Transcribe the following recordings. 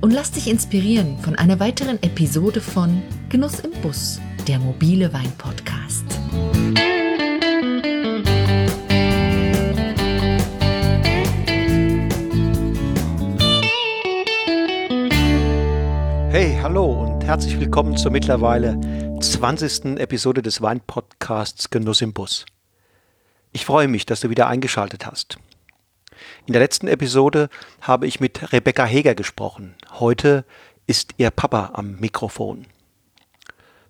und lass dich inspirieren von einer weiteren Episode von Genuss im Bus, der mobile Wein-Podcast. Hey, hallo und herzlich willkommen zur mittlerweile 20. Episode des Wein-Podcasts Genuss im Bus. Ich freue mich, dass du wieder eingeschaltet hast. In der letzten Episode habe ich mit Rebecca Heger gesprochen. Heute ist ihr Papa am Mikrofon.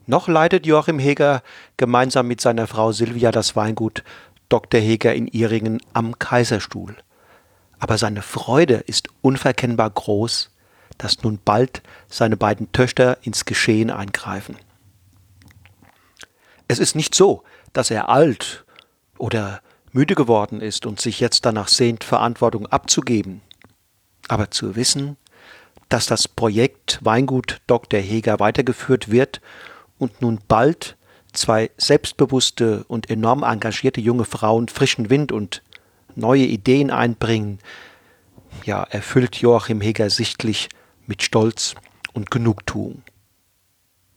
Noch leitet Joachim Heger gemeinsam mit seiner Frau Silvia das Weingut Dr. Heger in Iringen am Kaiserstuhl. Aber seine Freude ist unverkennbar groß, dass nun bald seine beiden Töchter ins Geschehen eingreifen. Es ist nicht so, dass er alt oder müde geworden ist und sich jetzt danach sehnt, Verantwortung abzugeben. Aber zu wissen, dass das Projekt Weingut Dr. Heger weitergeführt wird und nun bald zwei selbstbewusste und enorm engagierte junge Frauen frischen Wind und neue Ideen einbringen, ja, erfüllt Joachim Heger sichtlich mit Stolz und Genugtuung.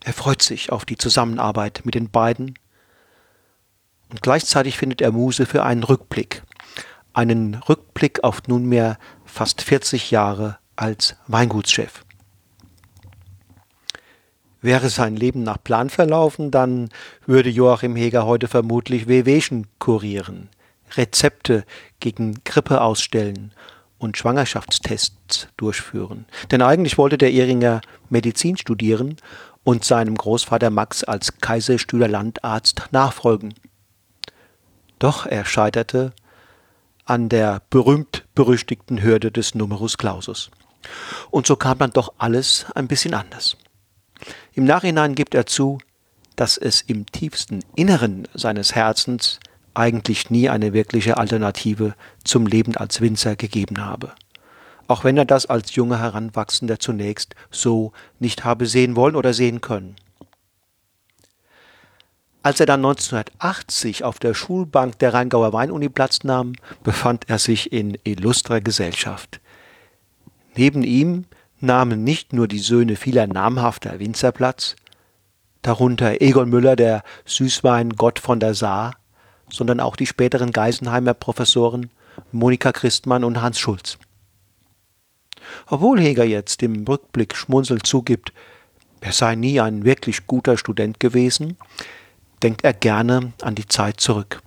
Er freut sich auf die Zusammenarbeit mit den beiden und gleichzeitig findet er Muse für einen Rückblick. Einen Rückblick auf nunmehr fast 40 Jahre als Weingutschef. Wäre sein Leben nach Plan verlaufen, dann würde Joachim Heger heute vermutlich Wehwehchen kurieren, Rezepte gegen Grippe ausstellen und Schwangerschaftstests durchführen. Denn eigentlich wollte der Ehringer Medizin studieren und seinem Großvater Max als Kaiserstühler Landarzt nachfolgen. Doch er scheiterte an der berühmt-berüchtigten Hürde des Numerus Clausus. Und so kam dann doch alles ein bisschen anders. Im Nachhinein gibt er zu, dass es im tiefsten Inneren seines Herzens eigentlich nie eine wirkliche Alternative zum Leben als Winzer gegeben habe. Auch wenn er das als junger Heranwachsender zunächst so nicht habe sehen wollen oder sehen können. Als er dann 1980 auf der Schulbank der Rheingauer Weinuni Platz nahm, befand er sich in illustrer Gesellschaft. Neben ihm nahmen nicht nur die Söhne vieler namhafter Winzer Platz, darunter Egon Müller, der Süßwein-Gott von der Saar, sondern auch die späteren Geisenheimer Professoren Monika Christmann und Hans Schulz. Obwohl Heger jetzt im Rückblick schmunzelnd zugibt, er sei nie ein wirklich guter Student gewesen, denkt er gerne an die Zeit zurück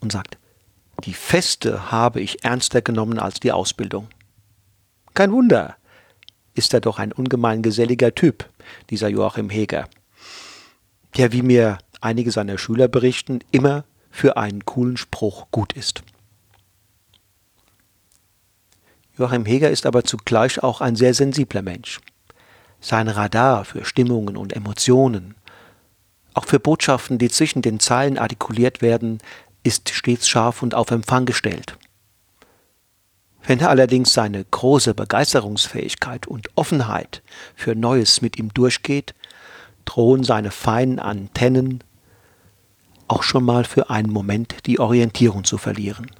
und sagt, die Feste habe ich ernster genommen als die Ausbildung. Kein Wunder, ist er doch ein ungemein geselliger Typ, dieser Joachim Heger, der, wie mir einige seiner Schüler berichten, immer für einen coolen Spruch gut ist. Joachim Heger ist aber zugleich auch ein sehr sensibler Mensch. Sein Radar für Stimmungen und Emotionen, auch für Botschaften, die zwischen den Zeilen artikuliert werden, ist stets scharf und auf Empfang gestellt. Wenn er allerdings seine große Begeisterungsfähigkeit und Offenheit für Neues mit ihm durchgeht, drohen seine feinen Antennen auch schon mal für einen Moment die Orientierung zu verlieren.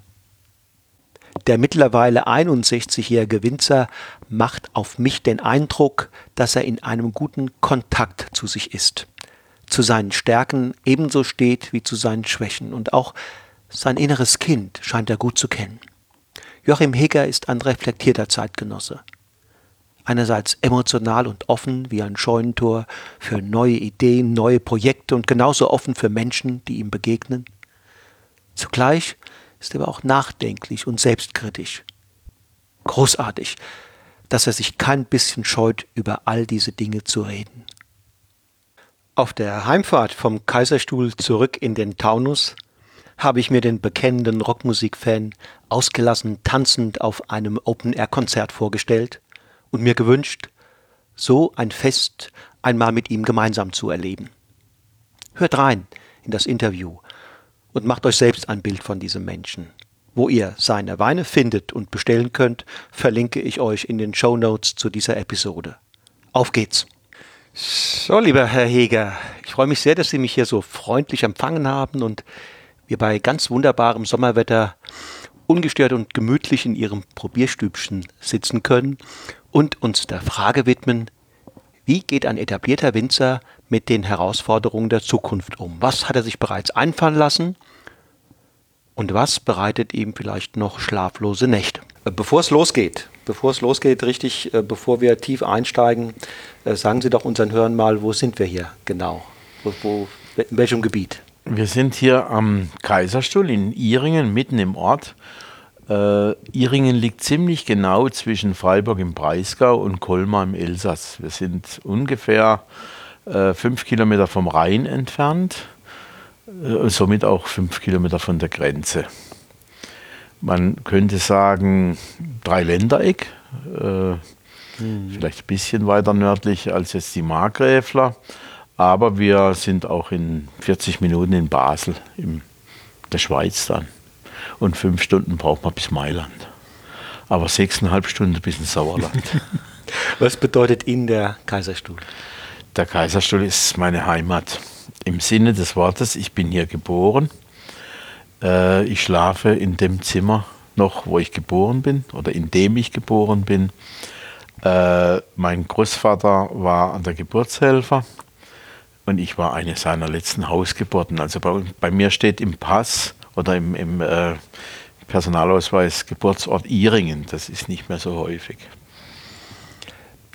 Der mittlerweile 61-jährige Winzer macht auf mich den Eindruck, dass er in einem guten Kontakt zu sich ist zu seinen Stärken ebenso steht wie zu seinen Schwächen und auch sein inneres Kind scheint er gut zu kennen. Joachim Heger ist ein reflektierter Zeitgenosse. Einerseits emotional und offen wie ein Scheunentor für neue Ideen, neue Projekte und genauso offen für Menschen, die ihm begegnen. Zugleich ist er aber auch nachdenklich und selbstkritisch. Großartig, dass er sich kein bisschen scheut, über all diese Dinge zu reden. Auf der Heimfahrt vom Kaiserstuhl zurück in den Taunus habe ich mir den bekennenden Rockmusikfan ausgelassen tanzend auf einem Open-Air-Konzert vorgestellt und mir gewünscht, so ein Fest einmal mit ihm gemeinsam zu erleben. Hört rein in das Interview und macht euch selbst ein Bild von diesem Menschen. Wo ihr seine Weine findet und bestellen könnt, verlinke ich euch in den Show Notes zu dieser Episode. Auf geht's! So, lieber Herr Heger, ich freue mich sehr, dass Sie mich hier so freundlich empfangen haben und wir bei ganz wunderbarem Sommerwetter ungestört und gemütlich in Ihrem Probierstübchen sitzen können und uns der Frage widmen, wie geht ein etablierter Winzer mit den Herausforderungen der Zukunft um? Was hat er sich bereits einfallen lassen? Und was bereitet ihm vielleicht noch schlaflose Nächte? Bevor es losgeht, bevor es losgeht, richtig, äh, bevor wir tief einsteigen, äh, sagen Sie doch unseren Hörern mal, wo sind wir hier genau? Wo, wo, in welchem Gebiet? Wir sind hier am Kaiserstuhl in Iringen, mitten im Ort. Äh, Iringen liegt ziemlich genau zwischen Freiburg im Breisgau und Colmar im Elsass. Wir sind ungefähr äh, fünf Kilometer vom Rhein entfernt, äh, somit auch fünf Kilometer von der Grenze. Man könnte sagen, Dreiländereck, äh, mhm. vielleicht ein bisschen weiter nördlich als jetzt die Markgräfler, aber wir sind auch in 40 Minuten in Basel, in der Schweiz dann und fünf Stunden braucht man bis Mailand. Aber sechseinhalb Stunden bis ins Sauerland. Was bedeutet Ihnen der Kaiserstuhl? Der Kaiserstuhl ist meine Heimat. Im Sinne des Wortes, ich bin hier geboren. Äh, ich schlafe in dem Zimmer noch, wo ich geboren bin oder in dem ich geboren bin. Äh, mein Großvater war an der Geburtshelfer und ich war eine seiner letzten Hausgeburten. Also bei, bei mir steht im Pass oder im, im äh, Personalausweis Geburtsort Iringen. Das ist nicht mehr so häufig.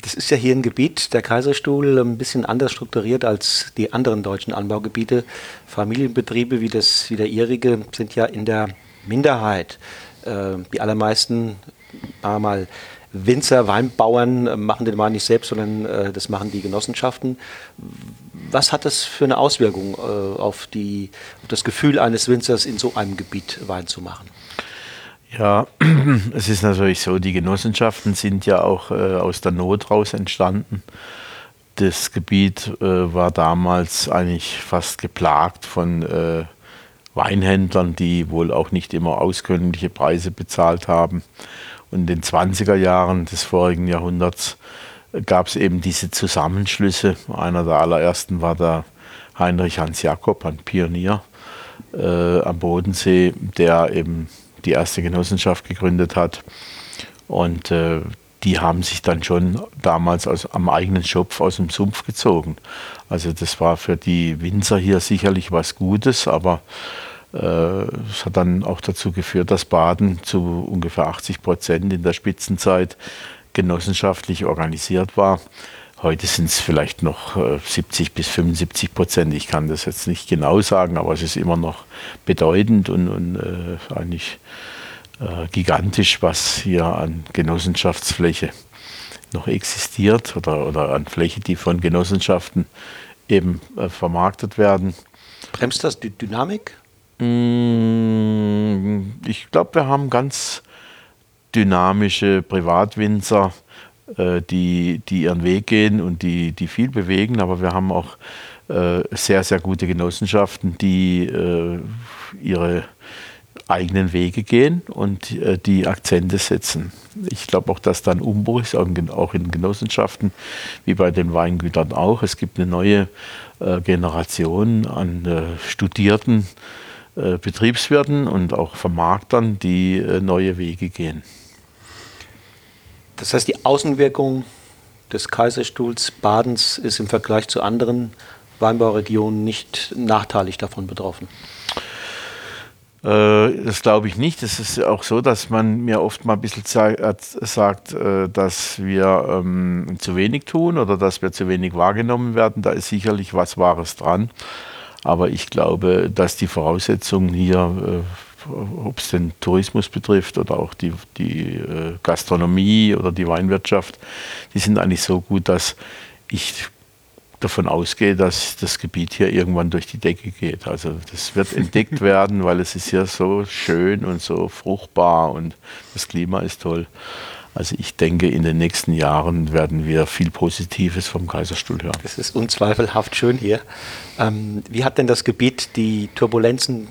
Das ist ja hier ein Gebiet, der Kaiserstuhl, ein bisschen anders strukturiert als die anderen deutschen Anbaugebiete. Familienbetriebe wie, das, wie der ihrige sind ja in der Minderheit. Äh, die allermeisten, mal Winzer, Weinbauern äh, machen den Wein nicht selbst, sondern äh, das machen die Genossenschaften. Was hat das für eine Auswirkung äh, auf, die, auf das Gefühl eines Winzers, in so einem Gebiet Wein zu machen? Ja, es ist natürlich so, die Genossenschaften sind ja auch äh, aus der Not raus entstanden. Das Gebiet äh, war damals eigentlich fast geplagt von äh, Weinhändlern, die wohl auch nicht immer auskömmliche Preise bezahlt haben. Und in den 20er Jahren des vorigen Jahrhunderts gab es eben diese Zusammenschlüsse. Einer der allerersten war der Heinrich Hans Jakob, ein Pionier äh, am Bodensee, der eben die erste Genossenschaft gegründet hat. Und äh, die haben sich dann schon damals aus, am eigenen Schopf aus dem Sumpf gezogen. Also das war für die Winzer hier sicherlich was Gutes, aber äh, es hat dann auch dazu geführt, dass Baden zu ungefähr 80 Prozent in der Spitzenzeit genossenschaftlich organisiert war. Heute sind es vielleicht noch 70 äh, bis 75 Prozent. Ich kann das jetzt nicht genau sagen, aber es ist immer noch bedeutend und, und äh, eigentlich äh, gigantisch, was hier an Genossenschaftsfläche noch existiert oder, oder an Fläche, die von Genossenschaften eben äh, vermarktet werden. Bremst das die Dynamik? Mm, ich glaube, wir haben ganz dynamische Privatwinzer, die, die ihren Weg gehen und die, die viel bewegen, aber wir haben auch äh, sehr, sehr gute Genossenschaften, die äh, ihre eigenen Wege gehen und die Akzente setzen. Ich glaube auch, dass dann Umbruch ist, auch in Genossenschaften, wie bei den Weingütern auch. Es gibt eine neue Generation an Studierten, äh, Betriebswirten und auch Vermarktern, die äh, neue Wege gehen. Das heißt, die Außenwirkung des Kaiserstuhls Badens ist im Vergleich zu anderen Weinbauregionen nicht nachteilig davon betroffen. Äh, das glaube ich nicht. Es ist auch so, dass man mir oft mal ein bisschen sagt, dass wir ähm, zu wenig tun oder dass wir zu wenig wahrgenommen werden. Da ist sicherlich was Wahres dran. Aber ich glaube, dass die Voraussetzungen hier, äh, ob es den Tourismus betrifft oder auch die, die äh, Gastronomie oder die Weinwirtschaft, die sind eigentlich so gut, dass ich davon ausgehe, dass das Gebiet hier irgendwann durch die Decke geht. Also das wird entdeckt werden, weil es ist hier so schön und so fruchtbar und das Klima ist toll. Also ich denke, in den nächsten Jahren werden wir viel Positives vom Kaiserstuhl hören. Es ist unzweifelhaft schön hier. Ähm, wie hat denn das Gebiet die Turbulenzen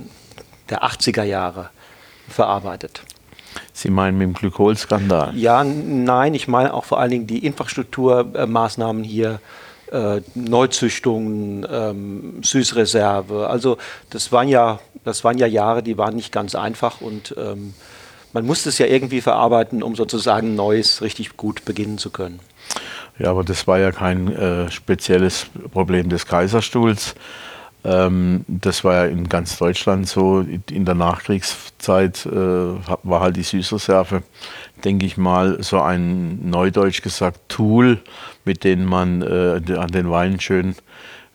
der 80er Jahre verarbeitet? Sie meinen mit dem Glykolskandal? Ja, nein, ich meine auch vor allen Dingen die Infrastrukturmaßnahmen hier, äh, Neuzüchtungen, ähm, Süßreserve. Also das waren ja, das waren ja Jahre, die waren nicht ganz einfach und ähm, man musste es ja irgendwie verarbeiten, um sozusagen Neues richtig gut beginnen zu können. Ja, aber das war ja kein äh, spezielles Problem des Kaiserstuhls. Ähm, das war ja in ganz Deutschland so. In der Nachkriegszeit äh, war halt die Süßreserve, denke ich mal, so ein neudeutsch gesagt Tool, mit dem man äh, an den Weinen schön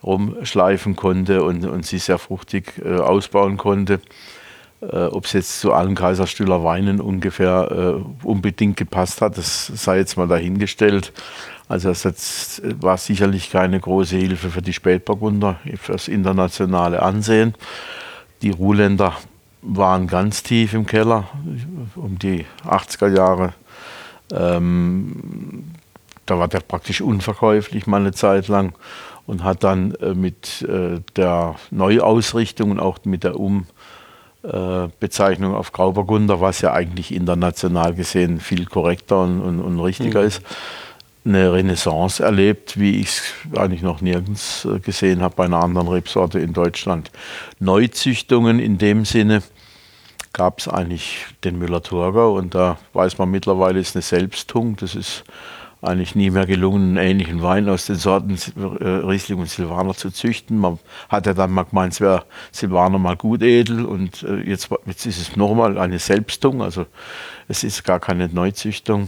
rumschleifen konnte und, und sie sehr fruchtig äh, ausbauen konnte. Äh, Ob es jetzt zu allen Kaiserstühler Weinen ungefähr äh, unbedingt gepasst hat, das sei jetzt mal dahingestellt. Also das war sicherlich keine große Hilfe für die Spätburgunder, für das internationale Ansehen. Die Ruhländer waren ganz tief im Keller, um die 80er Jahre. Ähm, da war der praktisch unverkäuflich mal eine Zeit lang und hat dann äh, mit äh, der Neuausrichtung und auch mit der Um Bezeichnung auf Grauburgunder, was ja eigentlich international gesehen viel korrekter und, und, und richtiger mhm. ist, eine Renaissance erlebt, wie ich es eigentlich noch nirgends äh, gesehen habe bei einer anderen Rebsorte in Deutschland. Neuzüchtungen in dem Sinne gab es eigentlich den Müller-Thurgau und da weiß man mittlerweile, ist eine Selbstung. Das ist eigentlich nie mehr gelungen, einen ähnlichen Wein aus den Sorten äh, Riesling und Silvaner zu züchten. Man hat ja dann mal gemeint, es wäre Silvaner mal gut edel und äh, jetzt, jetzt ist es nochmal eine Selbstung, also es ist gar keine Neuzüchtung.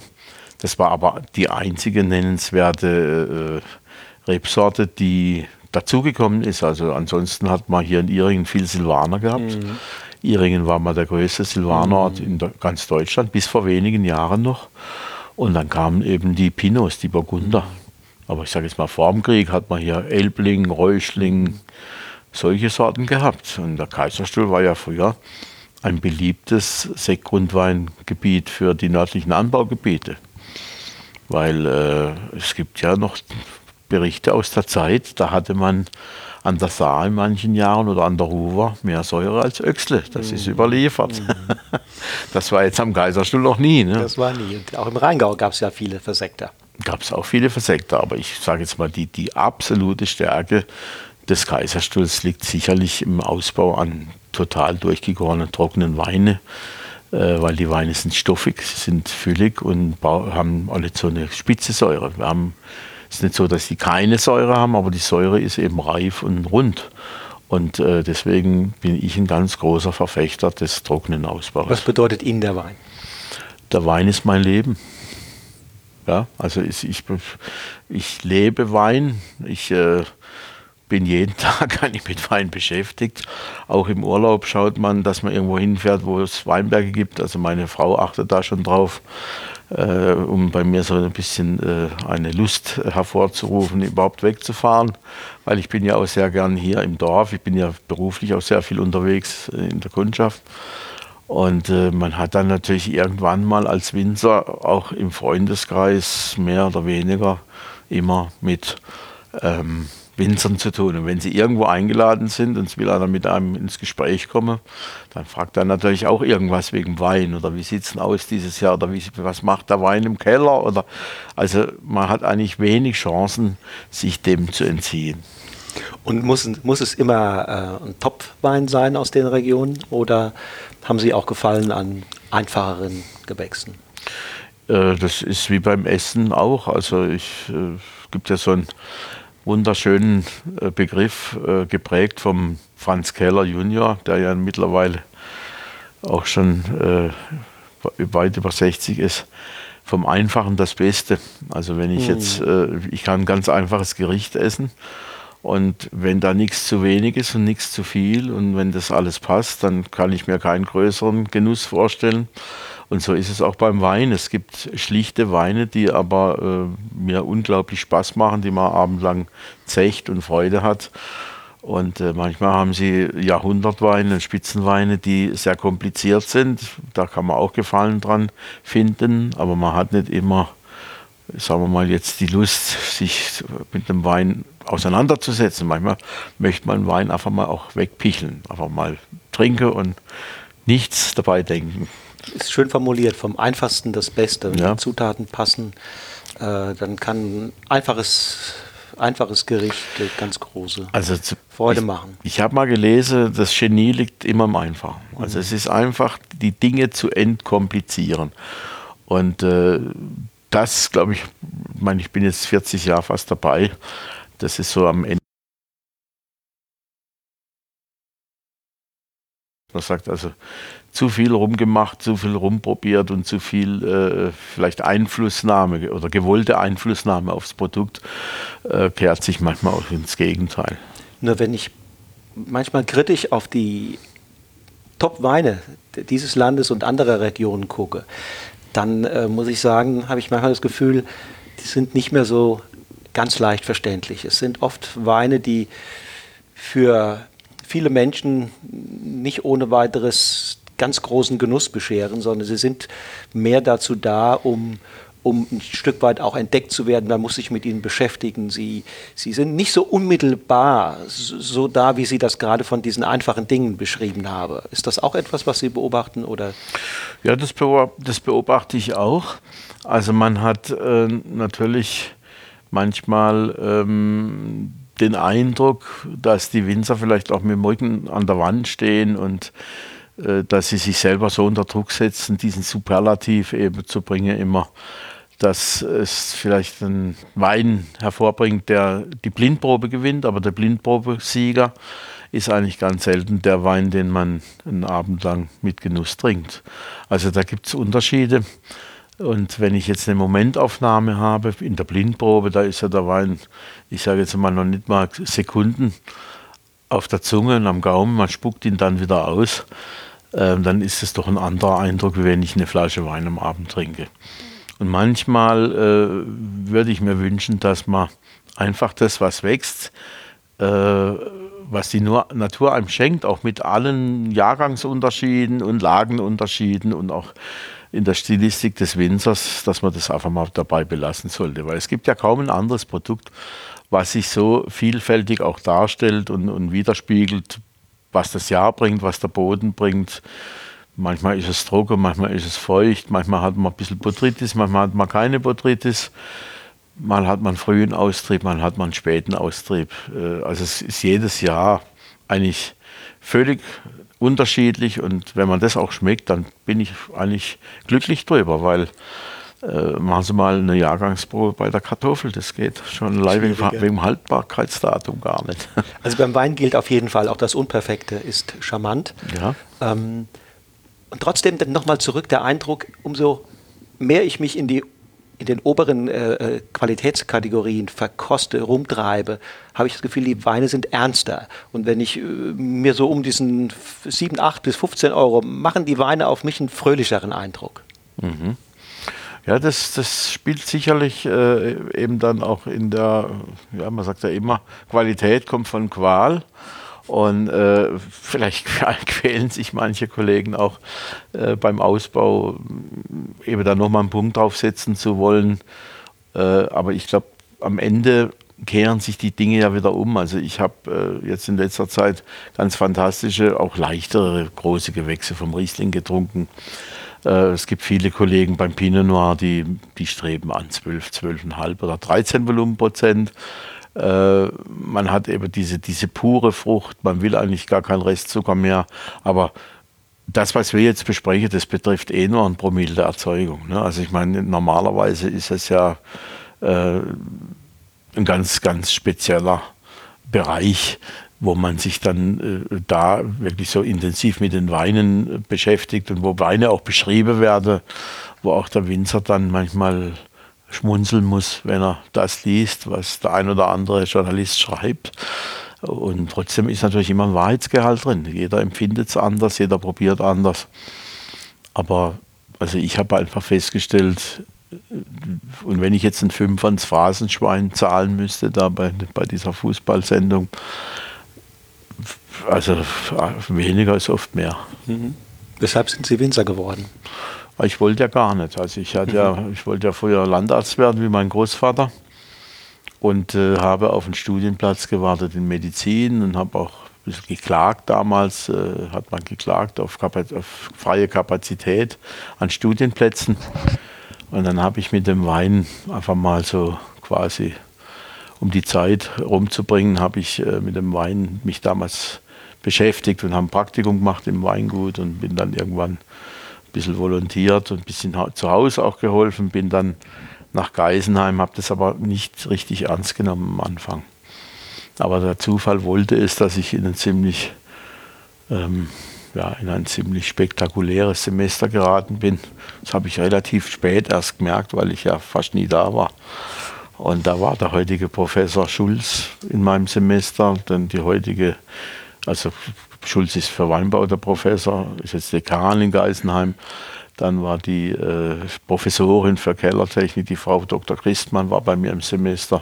Das war aber die einzige nennenswerte äh, Rebsorte, die dazugekommen ist. Also ansonsten hat man hier in Iringen viel Silvaner gehabt. Mhm. Iringen war mal der größte Silvanerort mhm. in ganz Deutschland, bis vor wenigen Jahren noch. Und dann kamen eben die Pinots, die Burgunder. Aber ich sage jetzt mal, vor dem Krieg hat man hier Elbling, Räuschling, solche Sorten gehabt. Und der Kaiserstuhl war ja früher ein beliebtes Sektgrundweingebiet für die nördlichen Anbaugebiete. Weil äh, es gibt ja noch Berichte aus der Zeit, da hatte man an der Saar in manchen Jahren oder an der Ruwer mehr Säure als Öxle. Das mhm. ist überliefert. Mhm. Das war jetzt am Kaiserstuhl noch nie. Ne? Das war nie. Und auch im Rheingau gab es ja viele Versekter. Gab es auch viele Versekter, aber ich sage jetzt mal, die, die absolute Stärke des Kaiserstuhls liegt sicherlich im Ausbau an total durchgegorenen, trockenen Weine, äh, weil die Weine sind stoffig, sind füllig und haben alle so eine spitze Säure. Wir haben es ist nicht so, dass sie keine Säure haben, aber die Säure ist eben reif und rund. Und äh, deswegen bin ich ein ganz großer Verfechter des trockenen Ausbaus. Was bedeutet Ihnen der Wein? Der Wein ist mein Leben. Ja, also ich, ich, ich lebe Wein. Ich äh, bin jeden Tag eigentlich mit Wein beschäftigt. Auch im Urlaub schaut man, dass man irgendwo hinfährt, wo es Weinberge gibt. Also meine Frau achtet da schon drauf, äh, um bei mir so ein bisschen äh, eine Lust hervorzurufen, überhaupt wegzufahren. Weil ich bin ja auch sehr gern hier im Dorf. Ich bin ja beruflich auch sehr viel unterwegs in der Kundschaft. Und äh, man hat dann natürlich irgendwann mal als Winzer auch im Freundeskreis mehr oder weniger immer mit ähm, Winzern zu tun. Und wenn sie irgendwo eingeladen sind und es will einer mit einem ins Gespräch kommen, dann fragt er natürlich auch irgendwas wegen Wein oder wie sieht es denn aus dieses Jahr oder wie, was macht der Wein im Keller oder also man hat eigentlich wenig Chancen, sich dem zu entziehen. Und muss, muss es immer äh, ein Topwein sein aus den Regionen oder haben Sie auch Gefallen an einfacheren Gewächsen? Äh, das ist wie beim Essen auch. Also ich äh, gibt ja so ein wunderschönen äh, Begriff äh, geprägt vom Franz Keller Junior, der ja mittlerweile auch schon äh, weit über 60 ist. Vom Einfachen das Beste. Also wenn ich mhm. jetzt, ich kann ein ganz einfaches Gericht essen und wenn da nichts zu wenig ist und nichts zu viel und wenn das alles passt, dann kann ich mir keinen größeren Genuss vorstellen. Und so ist es auch beim Wein. Es gibt schlichte Weine, die aber äh, mir unglaublich Spaß machen, die man abendlang zecht und Freude hat. Und äh, manchmal haben sie Jahrhundertweine, Spitzenweine, die sehr kompliziert sind. Da kann man auch Gefallen dran finden, aber man hat nicht immer, sagen wir mal, jetzt die Lust, sich mit dem Wein auseinanderzusetzen. Manchmal möchte man Wein einfach mal auch wegpicheln, einfach mal trinken und nichts dabei denken. Ist schön formuliert, vom einfachsten das Beste. Wenn ja. die Zutaten passen, äh, dann kann einfaches einfaches Gericht ganz große also zu, Freude ich, machen. Ich habe mal gelesen, das Genie liegt immer im Einfachen. Also mhm. es ist einfach, die Dinge zu entkomplizieren. Und äh, das, glaube ich, ich meine, ich bin jetzt 40 Jahre fast dabei. Das ist so am Ende. Man sagt also, zu viel rumgemacht, zu viel rumprobiert und zu viel äh, vielleicht Einflussnahme oder gewollte Einflussnahme aufs Produkt äh, kehrt sich manchmal auch ins Gegenteil. Nur wenn ich manchmal kritisch auf die Top-Weine dieses Landes und anderer Regionen gucke, dann äh, muss ich sagen, habe ich manchmal das Gefühl, die sind nicht mehr so ganz leicht verständlich. Es sind oft Weine, die für viele Menschen nicht ohne weiteres ganz großen Genuss bescheren, sondern sie sind mehr dazu da, um, um ein Stück weit auch entdeckt zu werden. Man muss sich mit ihnen beschäftigen. Sie, sie sind nicht so unmittelbar so da, wie Sie das gerade von diesen einfachen Dingen beschrieben haben. Ist das auch etwas, was Sie beobachten? Oder? Ja, das, beobachte ich auch. Also man hat äh, natürlich manchmal ähm, den Eindruck, dass die Winzer vielleicht auch mit dem Rücken an der Wand stehen und äh, dass sie sich selber so unter Druck setzen, diesen Superlativ eben zu bringen immer, dass es vielleicht einen Wein hervorbringt, der die Blindprobe gewinnt, aber der Blindprobesieger ist eigentlich ganz selten der Wein, den man einen Abend lang mit Genuss trinkt. Also da gibt es Unterschiede. Und wenn ich jetzt eine Momentaufnahme habe in der Blindprobe, da ist ja der Wein, ich sage jetzt mal noch nicht mal Sekunden auf der Zunge und am Gaumen, man spuckt ihn dann wieder aus, äh, dann ist es doch ein anderer Eindruck, wie wenn ich eine Flasche Wein am Abend trinke. Und manchmal äh, würde ich mir wünschen, dass man einfach das, was wächst, äh, was die Natur einem schenkt, auch mit allen Jahrgangsunterschieden und Lagenunterschieden und auch in der Stilistik des Winzers, dass man das einfach mal dabei belassen sollte. Weil es gibt ja kaum ein anderes Produkt, was sich so vielfältig auch darstellt und, und widerspiegelt, was das Jahr bringt, was der Boden bringt. Manchmal ist es trocken, manchmal ist es feucht, manchmal hat man ein bisschen Botrytis, manchmal hat man keine Botrytis. Mal hat man frühen Austrieb, mal hat man späten Austrieb. Äh, also es ist jedes Jahr eigentlich völlig unterschiedlich und wenn man das auch schmeckt, dann bin ich eigentlich glücklich drüber, weil äh, machen Sie mal eine Jahrgangsprobe bei der Kartoffel, das geht schon allein wegen, wegen Haltbarkeitsdatum gar nicht. Also beim Wein gilt auf jeden Fall, auch das Unperfekte ist charmant. Ja. Ähm, und trotzdem nochmal zurück der Eindruck, umso mehr ich mich in die in den oberen äh, äh, Qualitätskategorien verkoste, rumtreibe, habe ich das Gefühl, die Weine sind ernster. Und wenn ich äh, mir so um diesen 7, 8 bis 15 Euro, machen die Weine auf mich einen fröhlicheren Eindruck. Mhm. Ja, das, das spielt sicherlich äh, eben dann auch in der, ja, man sagt ja immer, Qualität kommt von Qual. Und äh, vielleicht quälen sich manche Kollegen auch äh, beim Ausbau, eben da nochmal einen Punkt draufsetzen zu wollen. Äh, aber ich glaube, am Ende kehren sich die Dinge ja wieder um. Also ich habe äh, jetzt in letzter Zeit ganz fantastische, auch leichtere große Gewächse vom Riesling getrunken. Äh, es gibt viele Kollegen beim Pinot Noir, die, die streben an 12, 12,5 oder 13 Volumenprozent. Äh, man hat eben diese, diese pure Frucht, man will eigentlich gar keinen Restzucker mehr, aber das, was wir jetzt besprechen, das betrifft eh nur ein Promille der Erzeugung. Ne? Also ich meine, normalerweise ist es ja äh, ein ganz, ganz spezieller Bereich, wo man sich dann äh, da wirklich so intensiv mit den Weinen beschäftigt und wo Weine auch beschrieben werden, wo auch der Winzer dann manchmal schmunzeln muss, wenn er das liest, was der ein oder andere Journalist schreibt. Und trotzdem ist natürlich immer ein Wahrheitsgehalt drin. Jeder empfindet es anders, jeder probiert anders. Aber Also ich habe einfach festgestellt, und wenn ich jetzt ein Fünf ans Phrasenschwein zahlen müsste, da bei, bei dieser Fußballsendung, also weniger ist oft mehr. Mhm. Weshalb sind Sie Winzer geworden? Ich wollte ja gar nicht. Also ich, hatte mhm. ja, ich wollte ja früher Landarzt werden wie mein Großvater und äh, habe auf einen Studienplatz gewartet in Medizin und habe auch ein bisschen geklagt damals, äh, hat man geklagt auf, auf, freie Kapazität an Studienplätzen. Und dann habe ich mit dem Wein einfach mal so quasi, um die Zeit rumzubringen, habe ich äh, mit dem Wein mich damals beschäftigt und habe ein Praktikum gemacht im Weingut und bin dann irgendwann ein bisschen volontiert und ein bisschen zu Hause auch geholfen, bin dann nach Geisenheim, habe das aber nicht richtig ernst genommen am Anfang. Aber der Zufall wollte es, dass ich in ein ziemlich, ähm, ja, in ein ziemlich spektakuläres Semester geraten bin. Das habe ich relativ spät erst gemerkt, weil ich ja fast nie da war. Und da war der heutige Professor Schulz in meinem Semester, dann die heutige, also Schulz ist für Weinbau der Professor, ist jetzt Dekan in Geisenheim. Dann war die äh, Professorin für Kellertechnik, die Frau Dr. Christmann, war bei mir im Semester.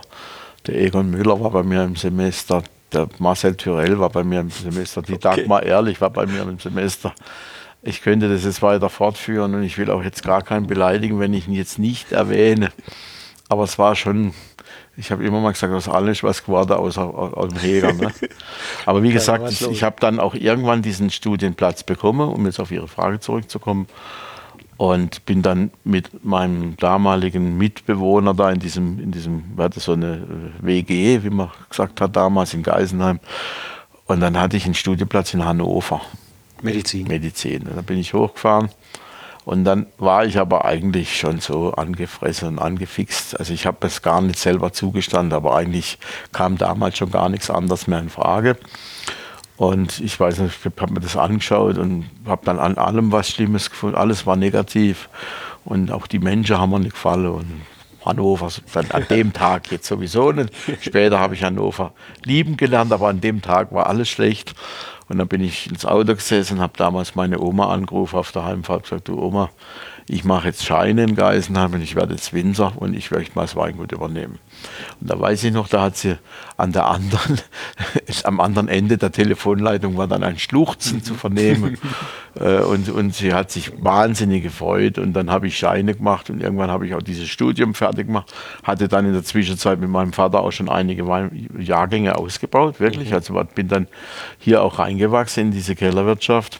Der Egon Müller war bei mir im Semester. Der Marcel Thürell war bei mir im Semester. Die okay. Dagmar Ehrlich war bei mir im Semester. Ich könnte das jetzt weiter fortführen und ich will auch jetzt gar keinen beleidigen, wenn ich ihn jetzt nicht erwähne. Aber es war schon, ich habe immer mal gesagt, aus alles was geworden außer aus dem Heger. Ne? Aber wie gesagt, ich, ich habe dann auch irgendwann diesen Studienplatz bekommen, um jetzt auf Ihre Frage zurückzukommen und bin dann mit meinem damaligen Mitbewohner da in diesem, in diesem, wir hatten so eine äh, WG, wie man gesagt hat, damals in Geisenheim. Und dann hatte ich einen Studienplatz in Hannover. Medizin. Medizin. Und dann bin ich hochgefahren. Und dann war ich aber eigentlich schon so angefressen und angefixt. Also ich habe es gar nicht selber zugestanden, aber eigentlich kam damals schon gar nichts anderes mehr in Frage. Und ich weiß nicht, ich habe mir das angeschaut und habe dann an allem was Schlimmes gefunden. Alles war negativ. Und auch die Menschen haben mir nicht gefallen. Und Hannover, dann an dem Tag jetzt sowieso nicht. Später habe ich Hannover lieben gelernt, aber an dem Tag war alles schlecht. Und dann bin ich ins Auto gesessen, habe damals meine Oma angerufen auf der Heimfahrt, gesagt, du Oma, ich mache jetzt Scheine in Geisenheim und ich werde jetzt Winzer und ich möchte mal das Weingut übernehmen. Und da weiß ich noch, da hat sie an der anderen, am anderen Ende der Telefonleitung war dann ein Schluchzen zu vernehmen. Äh, und, und sie hat sich wahnsinnig gefreut. Und dann habe ich Scheine gemacht und irgendwann habe ich auch dieses Studium fertig gemacht. Hatte dann in der Zwischenzeit mit meinem Vater auch schon einige Jahrgänge ausgebaut, wirklich. Mhm. Also bin dann hier auch reingewachsen in diese Kellerwirtschaft.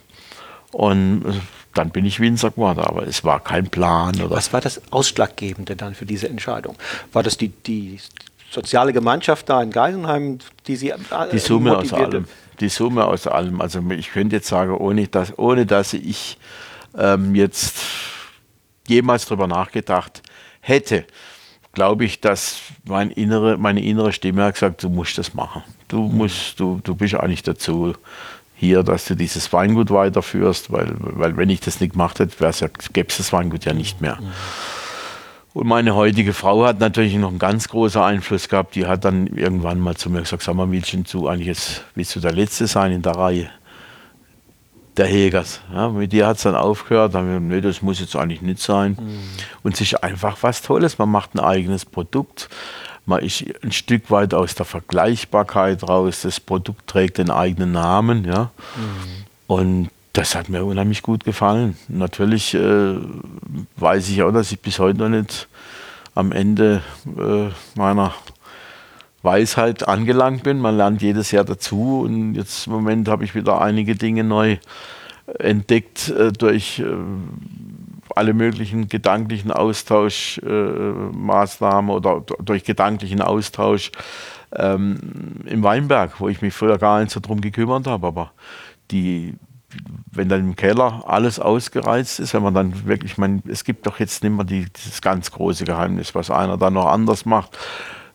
Und äh, dann bin ich Winzer geworden, aber es war kein Plan. Oder Was war das Ausschlaggebende dann für diese Entscheidung? War das die, die soziale Gemeinschaft da in Geisenheim, die Sie Die Summe aus allem. Die Summe aus allem. Also ich könnte jetzt sagen, ohne dass, ohne dass ich ähm, jetzt jemals darüber nachgedacht hätte, glaube ich, dass mein innere, meine innere Stimme hat gesagt, du musst das machen. Du musst, du, du bist eigentlich dazu hier, dass du dieses Weingut weiterführst, weil, weil wenn ich das nicht gemacht hätte, ja, gäbe es das Weingut ja nicht mehr. Und meine heutige Frau hat natürlich noch einen ganz großen Einfluss gehabt. Die hat dann irgendwann mal zu mir gesagt, sag mal, willst du eigentlich jetzt, willst du der Letzte sein in der Reihe der Hegers? Ja, mit dir hat es dann aufgehört. Dann haben wir gesagt, nee, das muss jetzt eigentlich nicht sein. Mhm. Und es ist einfach was Tolles. Man macht ein eigenes Produkt man ist ein Stück weit aus der Vergleichbarkeit raus. Das Produkt trägt den eigenen Namen, ja. Mhm. Und das hat mir unheimlich gut gefallen. Natürlich äh, weiß ich auch, dass ich bis heute noch nicht am Ende äh, meiner Weisheit angelangt bin. Man lernt jedes Jahr dazu und jetzt im Moment habe ich wieder einige Dinge neu entdeckt äh, durch äh, alle möglichen gedanklichen Austauschmaßnahmen äh, oder durch gedanklichen Austausch ähm, im Weinberg, wo ich mich früher gar nicht so drum gekümmert habe. Aber die, wenn dann im Keller alles ausgereizt ist, wenn man dann wirklich, man, es gibt doch jetzt nicht mehr die, dieses ganz große Geheimnis, was einer dann noch anders macht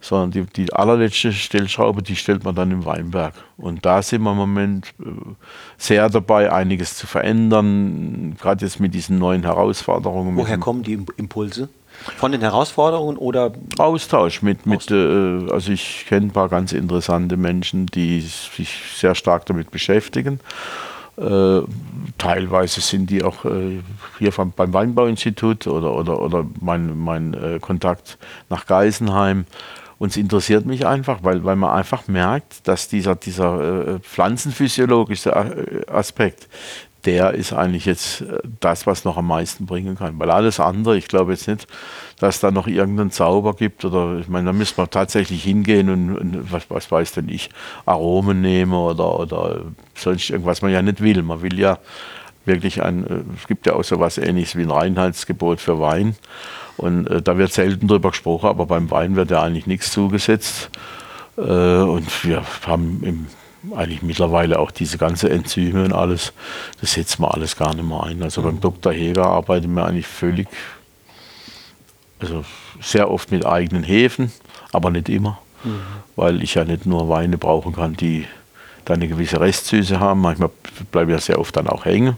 sondern die, die allerletzte Stellschraube, die stellt man dann im Weinberg. Und da sind wir im Moment äh, sehr dabei, einiges zu verändern, gerade jetzt mit diesen neuen Herausforderungen. Woher kommen die Impulse? Von den Herausforderungen oder? Austausch mit, mit äh, also ich kenne ein paar ganz interessante Menschen, die sich sehr stark damit beschäftigen. Äh, teilweise sind die auch äh, hier vom, beim Weinbauinstitut oder, oder, oder mein, mein Kontakt nach Geisenheim. Uns interessiert mich einfach, weil, weil man einfach merkt, dass dieser, dieser äh, pflanzenphysiologische äh, Aspekt, der ist eigentlich jetzt äh, das, was noch am meisten bringen kann. Weil alles andere, ich glaube jetzt nicht, dass da noch irgendeinen Zauber gibt oder ich meine, da müssen wir tatsächlich hingehen und, und was, was, weiß denn ich, Aromen nehmen oder, oder sonst irgendwas man ja nicht will. Man will ja wirklich ein, äh, es gibt ja auch so was ähnliches wie ein Reinheitsgebot für Wein. Und äh, da wird selten drüber gesprochen, aber beim Wein wird ja eigentlich nichts zugesetzt. Äh, und wir haben im eigentlich mittlerweile auch diese ganze Enzyme und alles, das setzen wir alles gar nicht mehr ein. Also beim Dr. Heger arbeiten wir eigentlich völlig, also sehr oft mit eigenen Hefen, aber nicht immer, mhm. weil ich ja nicht nur Weine brauchen kann, die dann eine gewisse Restsüße haben. Manchmal bleiben ja sehr oft dann auch hängen.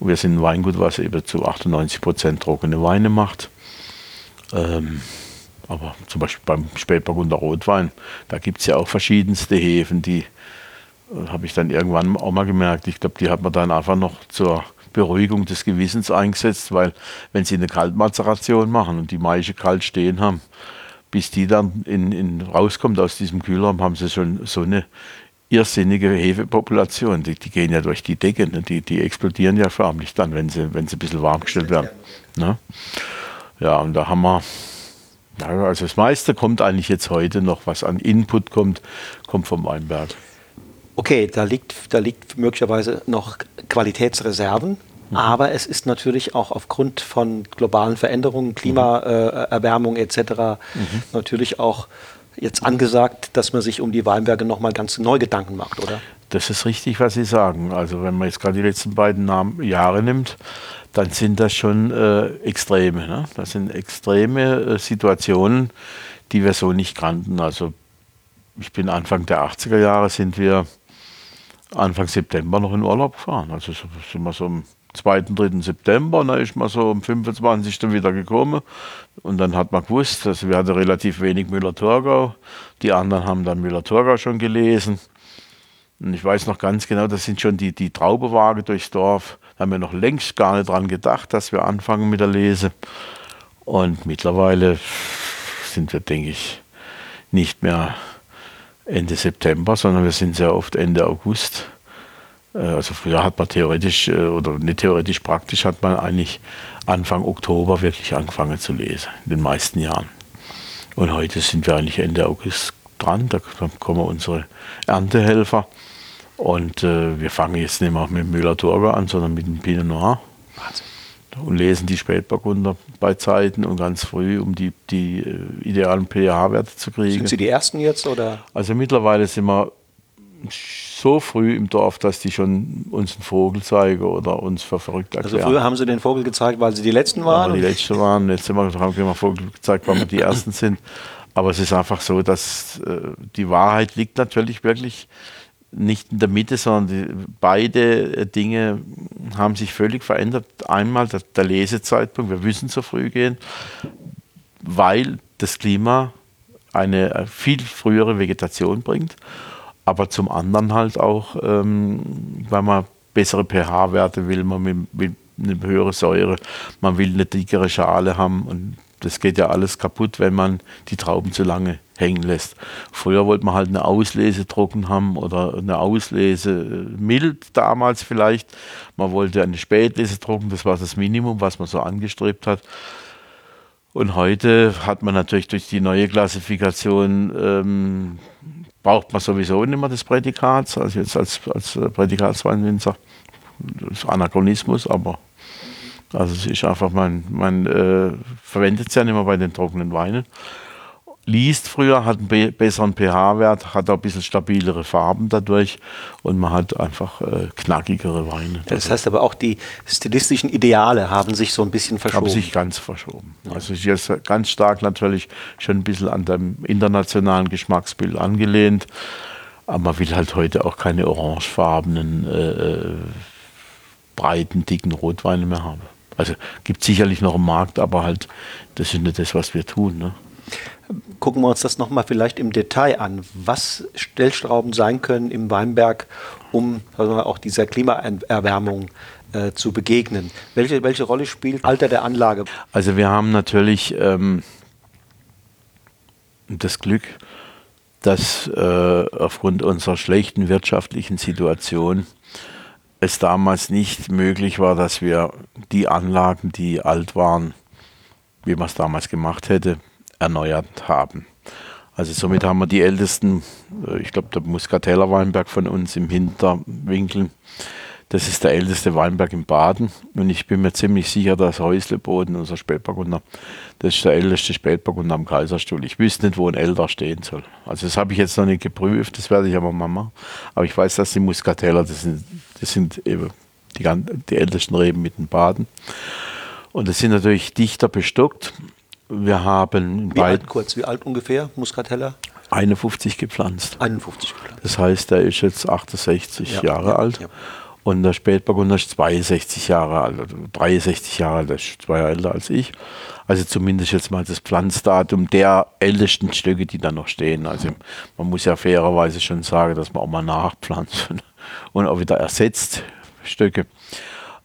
Und wir sind ein Weingut, was eben zu 98 Prozent trockene Weine macht. Ähm, aber zum Beispiel beim Spätburgunder Rotwein, da gibt es ja auch verschiedenste Hefen, die habe ich dann irgendwann auch mal gemerkt. Ich glaube, die hat man dann einfach noch zur Beruhigung des Gewissens eingesetzt, weil wenn sie eine Kaltmazeration machen und die Maische kalt stehen haben, bis die dann in, in rauskommt aus diesem Kühlraum, haben sie schon so eine irrsinnige Hefepopulation. Die, die gehen ja durch die Decke, ne? die, die explodieren ja förmlich dann, wenn sie, wenn sie ein bisschen warm gestellt werden. Ne? Ja, und da haben wir, also das meiste kommt eigentlich jetzt heute noch, was an Input kommt, kommt vom Weinberg okay, da liegt, da liegt möglicherweise noch Qualitätsreserven. Mhm. Aber es ist natürlich auch aufgrund von globalen Veränderungen, Klimaerwärmung äh, etc. Mhm. natürlich auch jetzt angesagt, dass man sich um die Weinberge nochmal ganz neu Gedanken macht, oder? Das ist richtig, was Sie sagen. Also wenn man jetzt gerade die letzten beiden Jahre nimmt, dann sind das schon äh, Extreme. Ne? Das sind extreme äh, Situationen, die wir so nicht kannten. Also ich bin Anfang der 80er Jahre sind wir Anfang September noch in Urlaub gefahren. Also sind wir so am 2., 3. September, dann ist man so am 25. wieder gekommen. Und dann hat man gewusst, also wir hatten relativ wenig Müller-Thurgau. Die anderen haben dann Müller-Thurgau schon gelesen. Und ich weiß noch ganz genau, das sind schon die, die Traubewagen durchs Dorf. Haben wir noch längst gar nicht dran gedacht, dass wir anfangen mit der Lese. Und mittlerweile sind wir, denke ich, nicht mehr Ende September, sondern wir sind sehr oft Ende August. Äh, also früher hat man theoretisch äh, oder nicht theoretisch praktisch hat man eigentlich Anfang Oktober wirklich angefangen zu lesen, in den meisten Jahren. Und heute sind wir eigentlich Ende August dran, da kommen unsere Erntehelfer. Und äh, wir fangen jetzt nicht mehr mit Müller-Thurgau an, sondern mit dem Pinot Noir. Wahnsinn und lesen die Spätburgunder bei Zeiten und ganz früh, um die, die äh, idealen pH-Werte zu kriegen. Sind Sie die Ersten jetzt? Oder? Also mittlerweile sind wir so früh im Dorf, dass die schon uns einen Vogel zeigen oder uns für verrückt erklären. Also früher haben sie den Vogel gezeigt, weil sie die Letzten waren? Ja, die Letzten waren. Jetzt sind wir, haben wir Vogel gezeigt, weil wir die Ersten sind. Aber es ist einfach so, dass äh, die Wahrheit liegt natürlich wirklich nicht in der Mitte, sondern die, beide äh, Dinge haben sich völlig verändert. Einmal der, der Lesezeitpunkt, wir müssen zu früh gehen, weil das Klima eine äh, viel frühere Vegetation bringt, aber zum anderen halt auch, ähm, weil man bessere pH-Werte will, man will, will eine höhere Säure, man will eine dickere Schale haben und das geht ja alles kaputt, wenn man die Trauben zu lange hängen lässt. Früher wollte man halt eine Auslese trocken haben oder eine Auslese äh, mild damals vielleicht. Man wollte eine Spätlese trocken, das war das Minimum, was man so angestrebt hat. Und heute hat man natürlich durch die neue Klassifikation, ähm, braucht man sowieso nicht mehr das Prädikat, also jetzt als, als Prädikatsweinwinzer. Das ist Anachronismus, aber also es ist einfach, man, man äh, verwendet es ja nicht mehr bei den trockenen Weinen liest früher, hat einen besseren pH-Wert, hat auch ein bisschen stabilere Farben dadurch und man hat einfach äh, knackigere Weine. Das heißt aber auch, die stilistischen Ideale haben sich so ein bisschen verschoben. Haben sich ganz verschoben. Ja. Also ist ganz stark natürlich schon ein bisschen an dem internationalen Geschmacksbild angelehnt, aber man will halt heute auch keine orangefarbenen, äh, äh breiten, dicken Rotweine mehr haben. Also gibt sicherlich noch einen Markt, aber halt das ist nicht das, was wir tun. Ne? gucken wir uns das nochmal vielleicht im Detail an, was Stellschrauben sein können im Weinberg, um also auch dieser Klimaerwärmung äh, zu begegnen. Welche, welche Rolle spielt Alter der Anlage? Also wir haben natürlich ähm, das Glück, dass äh, aufgrund unserer schlechten wirtschaftlichen Situation es damals nicht möglich war, dass wir die Anlagen, die alt waren, wie man es damals gemacht hätte, erneuert haben. Also somit haben wir die ältesten, äh, ich glaube der Muscateller Weinberg von uns im Hinterwinkel, das ist der älteste Weinberg im Baden und ich bin mir ziemlich sicher, dass Häusleboden, unser Spätburgunder, das ist der älteste Spätburgunder am Kaiserstuhl. Ich wüsste nicht, wo ein älter stehen soll. Also das habe ich jetzt noch nicht geprüft, das werde ich aber mal machen. Aber ich weiß, dass die Muscateller, das sind, das sind eben die, die ältesten Reben mit den Baden. Und das sind natürlich dichter bestockt. Wir haben wie alt, kurz, wie alt ungefähr Muscatella? 51 gepflanzt. 51 gepflanzt. Das heißt, er ist jetzt 68 ja, Jahre ja, alt. Ja. Und der Spätburgunder ist 62 Jahre alt, 63 Jahre alt, ist zwei Jahre älter als ich. Also zumindest jetzt mal das Pflanzdatum der ältesten Stücke, die da noch stehen. Also man muss ja fairerweise schon sagen, dass man auch mal nachpflanzt und auch wieder ersetzt Stücke.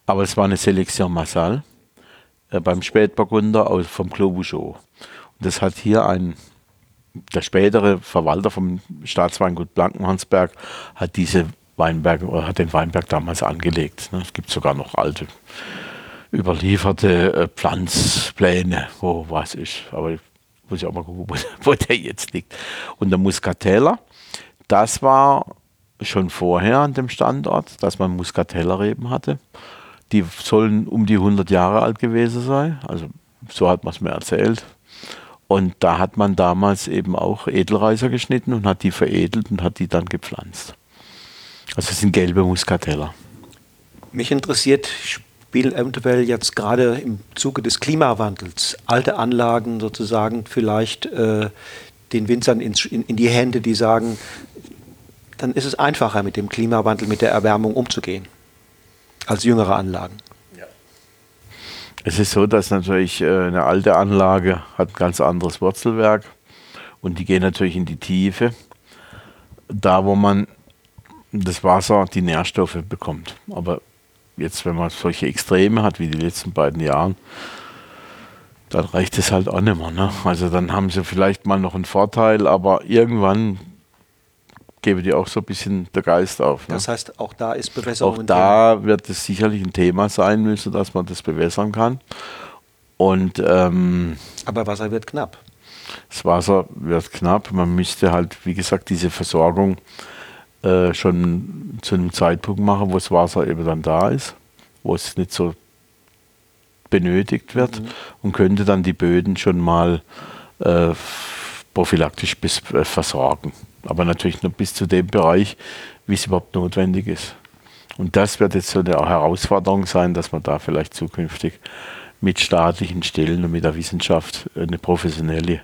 Aber es war eine Selektion Massal äh, beim Spätburgunder vom Clos Und das hat hier ein, der spätere Verwalter vom Staatsweingut Blankenhansberg hat diese Weinberg oder hat den Weinberg damals angelegt. Ne? Es gibt sogar noch alte überlieferte äh, Pflanzpläne, wo was ist. Aber ich muss ja auch mal gucken, wo, wo der jetzt liegt. Und der Muscatella, das war schon vorher an dem Standort, dass man Muscatella-Reben hatte. Die sollen um die 100 Jahre alt gewesen sein. Also so hat man es mir erzählt. Und da hat man damals eben auch Edelreiser geschnitten und hat die veredelt und hat die dann gepflanzt. Also es sind gelbe Muscateller. Mich interessiert, spielen eventuell jetzt gerade im Zuge des Klimawandels alte Anlagen sozusagen vielleicht äh, den Winzern in, in, in die Hände, die sagen, dann ist es einfacher mit dem Klimawandel, mit der Erwärmung umzugehen, als jüngere Anlagen. Es ist so, dass natürlich äh, eine alte Anlage hat ein ganz anderes Wurzelwerk und die gehen natürlich in die Tiefe. Da, wo man das Wasser die Nährstoffe bekommt. Aber jetzt, wenn man solche Extreme hat wie die letzten beiden Jahren, dann reicht es halt auch nicht mehr. Ne? Also dann haben sie vielleicht mal noch einen Vorteil, aber irgendwann gebe die auch so ein bisschen der Geist auf. Ne? Das heißt, auch da ist Bewässerung Auch da Thema. wird es sicherlich ein Thema sein müssen, dass man das bewässern kann. Und, ähm, aber Wasser wird knapp. Das Wasser wird knapp. Man müsste halt, wie gesagt, diese Versorgung äh, schon zu einem Zeitpunkt machen, wo das Wasser eben dann da ist, wo es nicht so benötigt wird mhm. und könnte dann die Böden schon mal äh, prophylaktisch bis, äh, versorgen. Aber natürlich nur bis zu dem Bereich, wie es überhaupt notwendig ist. Und das wird jetzt so eine Herausforderung sein, dass man da vielleicht zukünftig mit staatlichen Stellen und mit der Wissenschaft eine professionelle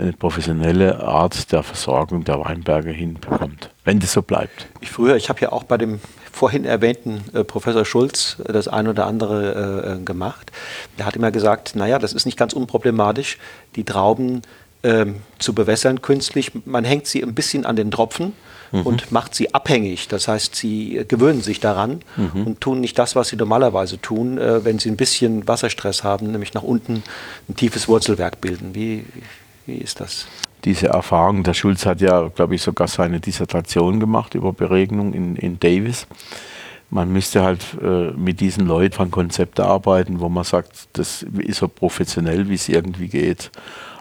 eine professionelle Art der Versorgung der Weinberge hinbekommt, wenn das so bleibt. Ich früher, ich habe ja auch bei dem vorhin erwähnten äh, Professor Schulz äh, das ein oder andere äh, gemacht. Der hat immer gesagt, naja, das ist nicht ganz unproblematisch, die Trauben ähm, zu bewässern künstlich. Man hängt sie ein bisschen an den Tropfen mhm. und macht sie abhängig. Das heißt, sie gewöhnen sich daran mhm. und tun nicht das, was sie normalerweise tun, äh, wenn sie ein bisschen Wasserstress haben, nämlich nach unten ein tiefes Wurzelwerk bilden. Wie, wie ist das? Diese Erfahrung, der Schulz hat ja, glaube ich, sogar seine Dissertation gemacht über Beregnung in, in Davis. Man müsste halt äh, mit diesen Leuten an Konzepte arbeiten, wo man sagt, das ist so professionell, wie es irgendwie geht.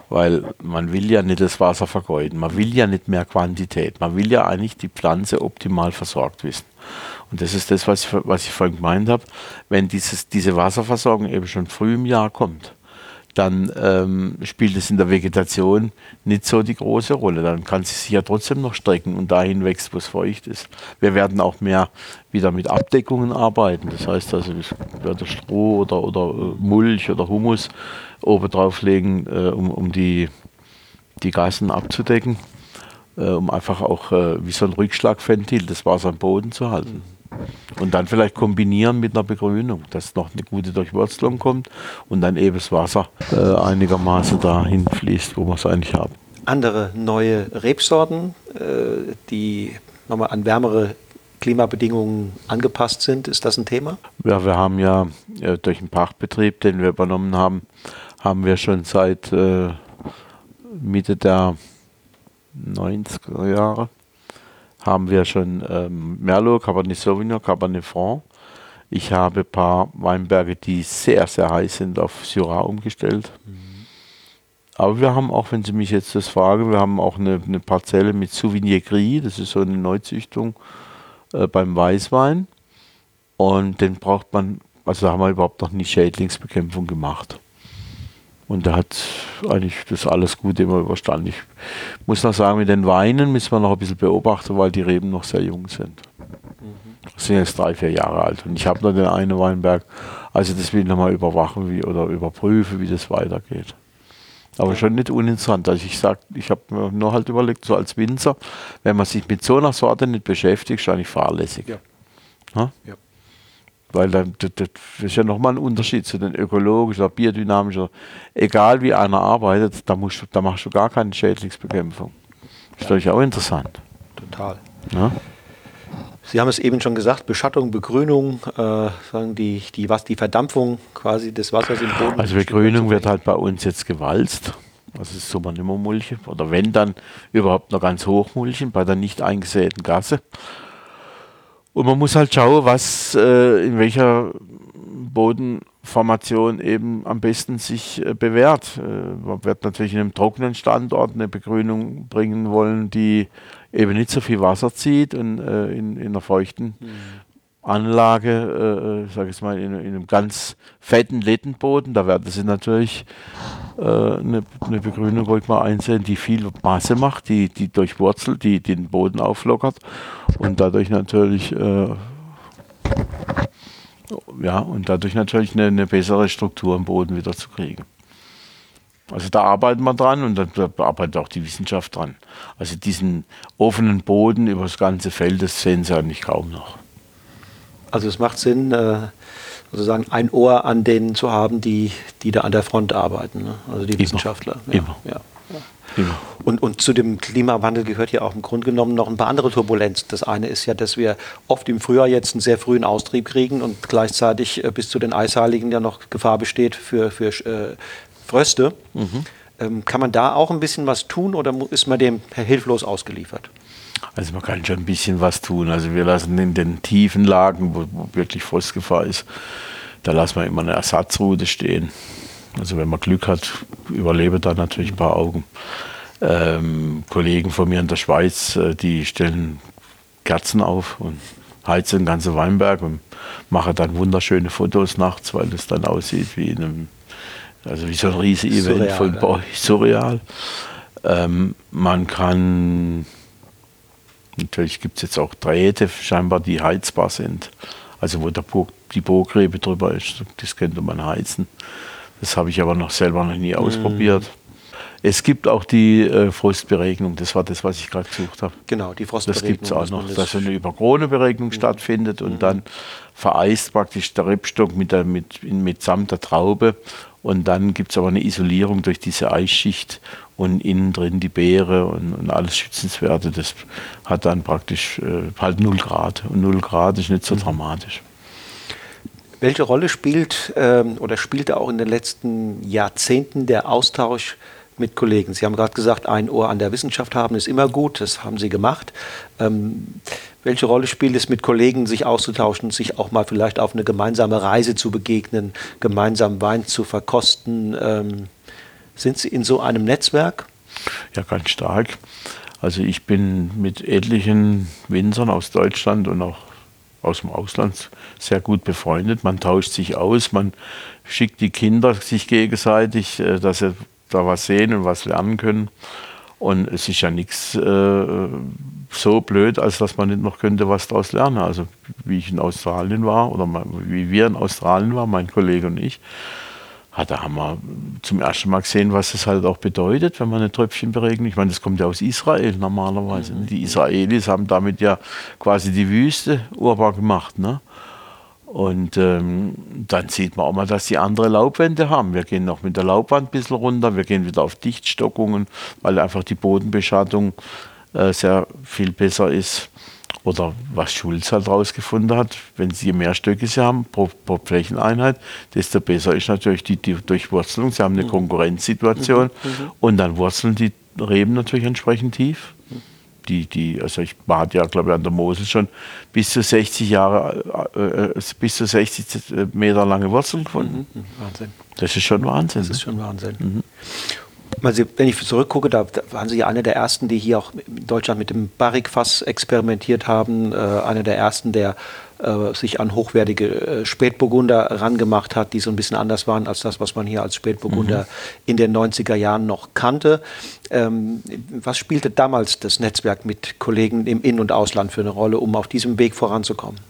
Weil man will ja nicht das Wasser vergeuden, man will ja nicht mehr Quantität, man will ja eigentlich die Pflanze optimal versorgt wissen. Und das ist das, was ich, was ich vorhin gemeint habe. Wenn dieses, diese Wasserversorgung eben schon früh im Jahr kommt, dann ähm, spielt es in der Vegetation nicht so die große Rolle. Dann kann sie sich ja trotzdem noch strecken und dahin wächst, wo es feucht ist. Wir werden auch mehr wieder mit Abdeckungen arbeiten. Das heißt also, ich werde Stroh oder, oder äh, Mulch oder Humus oben drauf legen, äh, um, um die, die Gassen abzudecken, äh, um einfach auch äh, wie so ein Rückschlagventil das Wasser am Boden zu halten. Und dann vielleicht kombinieren mit einer Begrünung, dass noch eine gute Durchwurzelung kommt und dann eben das Wasser äh, einigermaßen dahin fließt, wo wir es eigentlich haben. andere neue Rebsorten, äh, die nochmal an wärmere Klimabedingungen angepasst sind. Ist das ein Thema? Ja, wir haben ja äh, durch einen Pachtbetrieb, den wir übernommen haben, haben wir schon seit äh, Mitte der 90er Jahre haben wir schon ähm, Merlot, Cabernet Sauvignon, Cabernet Franc. Ich habe ein paar Weinberge, die sehr, sehr heiß sind, auf Syrah umgestellt. Mhm. Aber wir haben auch, wenn Sie mich jetzt das fragen, wir haben auch eine, eine Parzelle mit Souvenir Gris, das ist so eine Neuzüchtung äh, beim Weißwein. Und den braucht man, also da haben wir überhaupt noch nie Schädlingsbekämpfung gemacht. Und da hat eigentlich das alles gut immer überstanden. Ich muss noch sagen, mit den Weinen müssen wir noch ein bisschen beobachten, weil die Reben noch sehr jung sind. Das sind jetzt drei, vier Jahre alt. Und ich habe noch den einen Weinberg. Also das will ich nochmal überwachen wie, oder überprüfen, wie das weitergeht. Aber schon nicht uninteressant. Also ich sage, ich habe mir nur halt überlegt, so als Winzer, wenn man sich mit so einer Sorte nicht beschäftigt, ist eigentlich fahrlässig. Ja. ja. Weil dann, das, das ist ja nochmal ein Unterschied zu den ökologischen oder biodynamischen. Egal wie einer arbeitet, da, musst, da machst du gar keine Schädlingsbekämpfung. Das ist natürlich auch interessant. Total. Ja? Sie haben es eben schon gesagt, Beschattung, Begrünung, äh, sagen die, die, was, die Verdampfung quasi des Wassers im Boden. Also Begrünung wird halt bei uns jetzt gewalzt. Das ist so man immer Mulche. Oder wenn dann überhaupt noch ganz hochmulchen bei der nicht eingesäten Gasse. Und man muss halt schauen, was äh, in welcher Bodenformation eben am besten sich äh, bewährt. Äh, man wird natürlich in einem trockenen Standort eine Begrünung bringen wollen, die eben nicht so viel Wasser zieht und äh, in, in einer feuchten mhm. Anlage, äh, sage ich mal, in, in, einem ganz fetten Lettenboden, da werden sie natürlich äh, eine, eine, Begrünung ruhig mal einsehen, die viel Masse macht, die, die durchwurzelt, die, die den Boden auflockert und dadurch natürlich äh, ja, und dadurch natürlich eine, eine bessere Struktur im Boden wieder zu kriegen. Also da arbeitet man dran und da arbeitet auch die Wissenschaft dran. Also diesen offenen Boden über das ganze Feld, das sehen Sie eigentlich kaum noch. Also es macht Sinn, äh, sozusagen ein Ohr an denen zu haben, die, die da an der Front arbeiten, ne? also die Immer. Wissenschaftler. Ja, Immer. Ja. Immer. Und, und zu dem Klimawandel gehört ja auch im Grunde genommen noch ein paar andere Turbulenzen. Das eine ist ja, dass wir oft im Frühjahr jetzt einen sehr frühen Austrieb kriegen und gleichzeitig äh, bis zu den Eisheiligen ja noch Gefahr besteht für, für äh, Fröste. Mhm. Ähm, kann man da auch ein bisschen was tun oder ist man dem hilflos ausgeliefert? Also man kann schon ein bisschen was tun. Also wir lassen in den tiefen Lagen, wo, wo wirklich Frostgefahr ist, da lassen wir immer eine Ersatzroute stehen. Also wenn man Glück hat, überlebe da natürlich ein paar Augen. Ähm, Kollegen von mir in der Schweiz, äh, die stellen Kerzen auf und heizen den ganzen Weinberg und machen dann wunderschöne Fotos nachts, weil das dann aussieht wie in einem also wie so ein riesiges Event von. Boy, surreal. Ähm, man kann, natürlich gibt es jetzt auch Drähte scheinbar, die heizbar sind. Also wo der Burg, die Burgrebe drüber ist, das könnte man heizen. Das habe ich aber noch selber noch nie mhm. ausprobiert. Es gibt auch die äh, Frostberegnung, das war das, was ich gerade gesucht habe. Genau, die Frostberegnung. Das gibt es auch noch, dass eine Überkroneberegnung mhm. stattfindet und mhm. dann vereist praktisch der Rebstock mit, der, mit, mitsamt der Traube und dann gibt es aber eine Isolierung durch diese Eisschicht und innen drin die Beere und, und alles Schützenswerte. Das hat dann praktisch äh, halt 0 Grad. Und 0 Grad ist nicht so mhm. dramatisch. Welche Rolle spielt ähm, oder spielte auch in den letzten Jahrzehnten der Austausch mit Kollegen? Sie haben gerade gesagt, ein Ohr an der Wissenschaft haben ist immer gut, das haben Sie gemacht. Ähm, welche Rolle spielt es, mit Kollegen sich auszutauschen, sich auch mal vielleicht auf eine gemeinsame Reise zu begegnen, gemeinsam Wein zu verkosten? Ähm, sind Sie in so einem Netzwerk? Ja, ganz stark. Also ich bin mit etlichen Winzern aus Deutschland und auch aus dem Ausland sehr gut befreundet. Man tauscht sich aus, man schickt die Kinder sich gegenseitig, äh, dass sie da was sehen und was lernen können. Und es ist ja nichts äh, so blöd, als dass man nicht noch könnte was daraus lernen. Also wie ich in Australien war oder wie wir in Australien waren, mein Kollege und ich, da haben wir zum ersten Mal gesehen, was es halt auch bedeutet, wenn man eine Tröpfchen beregnet. Ich meine, das kommt ja aus Israel normalerweise. Mhm. Die Israelis haben damit ja quasi die Wüste urbar gemacht. Ne? Und ähm, dann sieht man auch mal, dass die andere Laubwände haben. Wir gehen noch mit der Laubwand ein bisschen runter, wir gehen wieder auf Dichtstockungen, weil einfach die Bodenbeschattung äh, sehr viel besser ist. Oder was Schulz halt rausgefunden hat, wenn Sie mehr Stöcke Sie haben pro, pro Flächeneinheit, desto besser ist natürlich die, die Durchwurzelung. Sie haben eine mhm. Konkurrenzsituation mhm. mhm. und dann wurzeln die Reben natürlich entsprechend tief. Die, die, also ich war ja, glaube ich, an der Mosel schon bis zu 60 Jahre, äh, äh bis zu 60 Meter lange Wurzeln gefunden. Mhm. Wahnsinn. Das ist schon Wahnsinn. Das ist schon Wahnsinn. Mhm. Also, wenn ich zurückgucke, da, waren Sie ja einer der ersten, die hier auch in Deutschland mit dem Barrikfass experimentiert haben. Äh, einer der ersten, der äh, sich an hochwertige äh, Spätburgunder rangemacht hat, die so ein bisschen anders waren als das, was man hier als Spätburgunder mhm. in den 90er Jahren noch kannte. Ähm, was spielte damals das Netzwerk mit Kollegen im In- und Ausland für eine Rolle, um auf diesem Weg voranzukommen?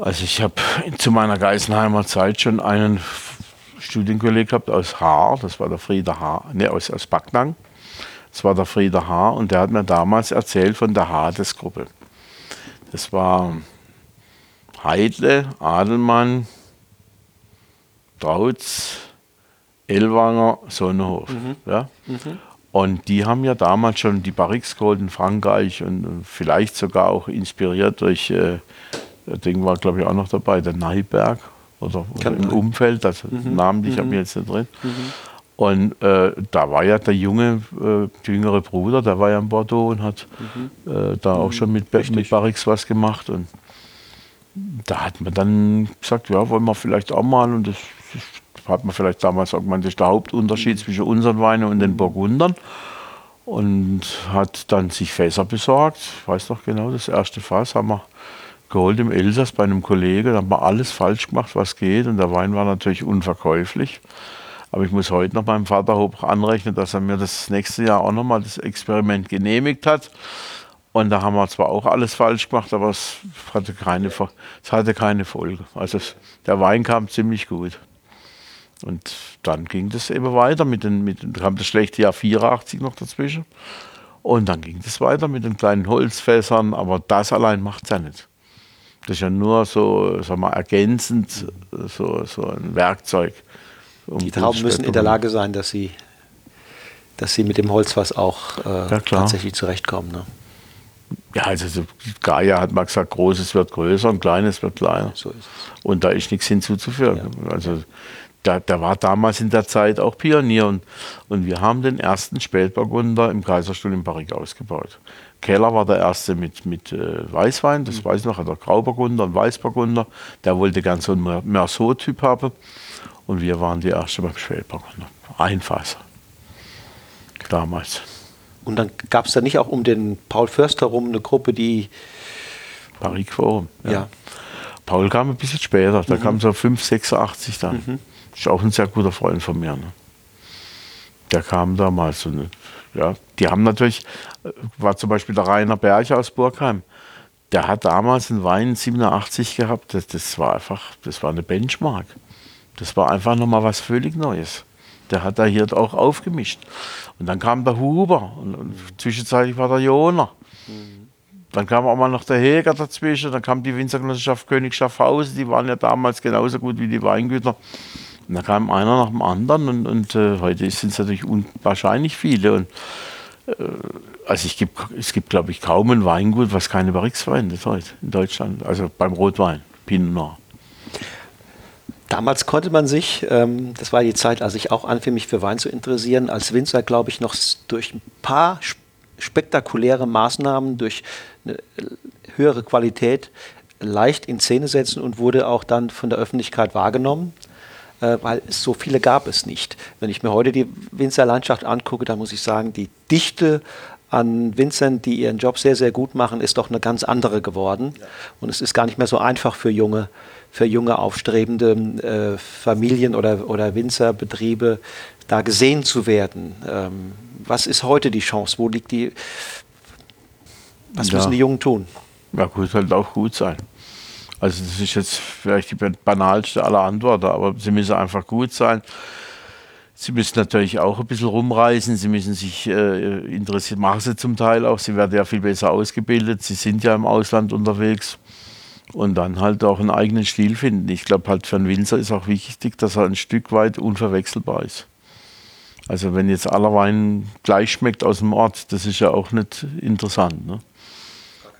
Also ich habe zu meiner Geisenheimer Zeit schon einen Studienkollege gehabt aus Haar, das war der Frieder Haar, ne, aus, aus Backnang. Das war der Frieder Haar und der hat mir damals erzählt von der Hades-Gruppe. Das war Heidle, Adelmann, Trautz, Ellwanger, Sonnehof. Mhm. Ja? Mhm. Und die haben ja damals schon die Barrix geholt in Frankreich und vielleicht sogar auch inspiriert durch, äh, das Ding war glaube ich auch noch dabei, der Neiberg oder, oder im Umfeld, das mhm. namentlich mhm. habe ich jetzt nicht drin. Mhm. Und äh, da war ja der junge, äh, jüngere Bruder, der war ja in Bordeaux und hat mhm. äh, da auch schon mit, mit Barrix was gemacht. Und da hat man dann gesagt, ja, wollen wir vielleicht auch mal. Und das, das hat man vielleicht damals auch gemeint, das ist der Hauptunterschied mhm. zwischen unseren Weinen und den Burgundern. Und hat dann sich Fässer besorgt. Ich weiß noch genau, das erste Fass haben wir geholt im Elsass bei einem Kollegen. Da haben wir alles falsch gemacht, was geht. Und der Wein war natürlich unverkäuflich. Aber ich muss heute noch meinem Vater hoch anrechnen, dass er mir das nächste Jahr auch nochmal das Experiment genehmigt hat. Und da haben wir zwar auch alles falsch gemacht, aber es hatte keine, es hatte keine Folge. Also es, der Wein kam ziemlich gut. Und dann ging das eben weiter mit den, mit kam das schlechte Jahr 84 noch dazwischen. Und dann ging das weiter mit den kleinen Holzfässern, aber das allein macht es ja nicht. Das ist ja nur so, sag mal, ergänzend, so, so ein Werkzeug. Um die Trauben müssen in der Lage sein, dass sie, dass sie mit dem Holzfass auch äh, ja, tatsächlich zurechtkommen. Ne? Ja, also Gaia hat mal gesagt, Großes wird größer und Kleines wird kleiner. So und da ist nichts hinzuzufügen. Ja. Also der, der, war damals in der Zeit auch Pionier und, und wir haben den ersten Spätburgunder im Kaiserstuhl in Paris ausgebaut. Keller war der erste mit, mit äh, Weißwein, das mhm. weiß ich noch, der Grauburgunder und Weißburgunder. Der wollte ganz so einen Merceau-Typ haben. Und wir waren die erste beim Spätburgunder. Ein Fass. Damals. Und dann gab es da nicht auch um den Paul Förster herum eine Gruppe, die. Paris Forum. Ja. ja. Paul kam ein bisschen später, da mhm. kam so 5, 86 dann. Mhm. Ist auch ein sehr guter Freund von mir. Ne? Der kam damals. Und, ja, die haben natürlich, äh, war zum Beispiel der Rainer Berger aus Burgheim. Der hat damals einen Wein 87 gehabt. Das, das war einfach, das war eine Benchmark. Das war einfach nochmal was völlig Neues. Der hat da hier auch aufgemischt. Und dann kam der Huber und, und zwischenzeitlich war der Joner. Mhm. Dann kam auch mal noch der Heger dazwischen, dann kam die Winzergenossenschaft König Schaffhausen, die waren ja damals genauso gut wie die Weingüter. Und da kam einer nach dem anderen und, und äh, heute sind es natürlich unwahrscheinlich viele. Und, äh, also ich gibt, es gibt, glaube ich, kaum ein Weingut, was keine Barrix verwendet heute in Deutschland. Also beim Rotwein, Pinot Noir. Damals konnte man sich, ähm, das war die Zeit, als ich auch anfing, mich für Wein zu interessieren, als Winzer, glaube ich, noch durch ein paar spektakuläre Maßnahmen, durch eine höhere Qualität leicht in Szene setzen und wurde auch dann von der Öffentlichkeit wahrgenommen, äh, weil so viele gab es nicht. Wenn ich mir heute die Winzerlandschaft angucke, dann muss ich sagen, die Dichte an Winzern, die ihren Job sehr, sehr gut machen, ist doch eine ganz andere geworden. Und es ist gar nicht mehr so einfach für junge für junge aufstrebende äh, Familien oder, oder Winzerbetriebe da gesehen zu werden. Ähm, was ist heute die Chance? Wo liegt die? Was ja. müssen die Jungen tun? Ja, gut, halt auch gut sein. Also das ist jetzt vielleicht die banalste aller Antworten, aber sie müssen einfach gut sein. Sie müssen natürlich auch ein bisschen rumreisen, sie müssen sich äh, interessieren, machen sie zum Teil auch, sie werden ja viel besser ausgebildet, sie sind ja im Ausland unterwegs und dann halt auch einen eigenen Stil finden. Ich glaube halt für einen Winzer ist auch wichtig, dass er ein Stück weit unverwechselbar ist. Also wenn jetzt aller Wein gleich schmeckt aus dem Ort, das ist ja auch nicht interessant. Ne?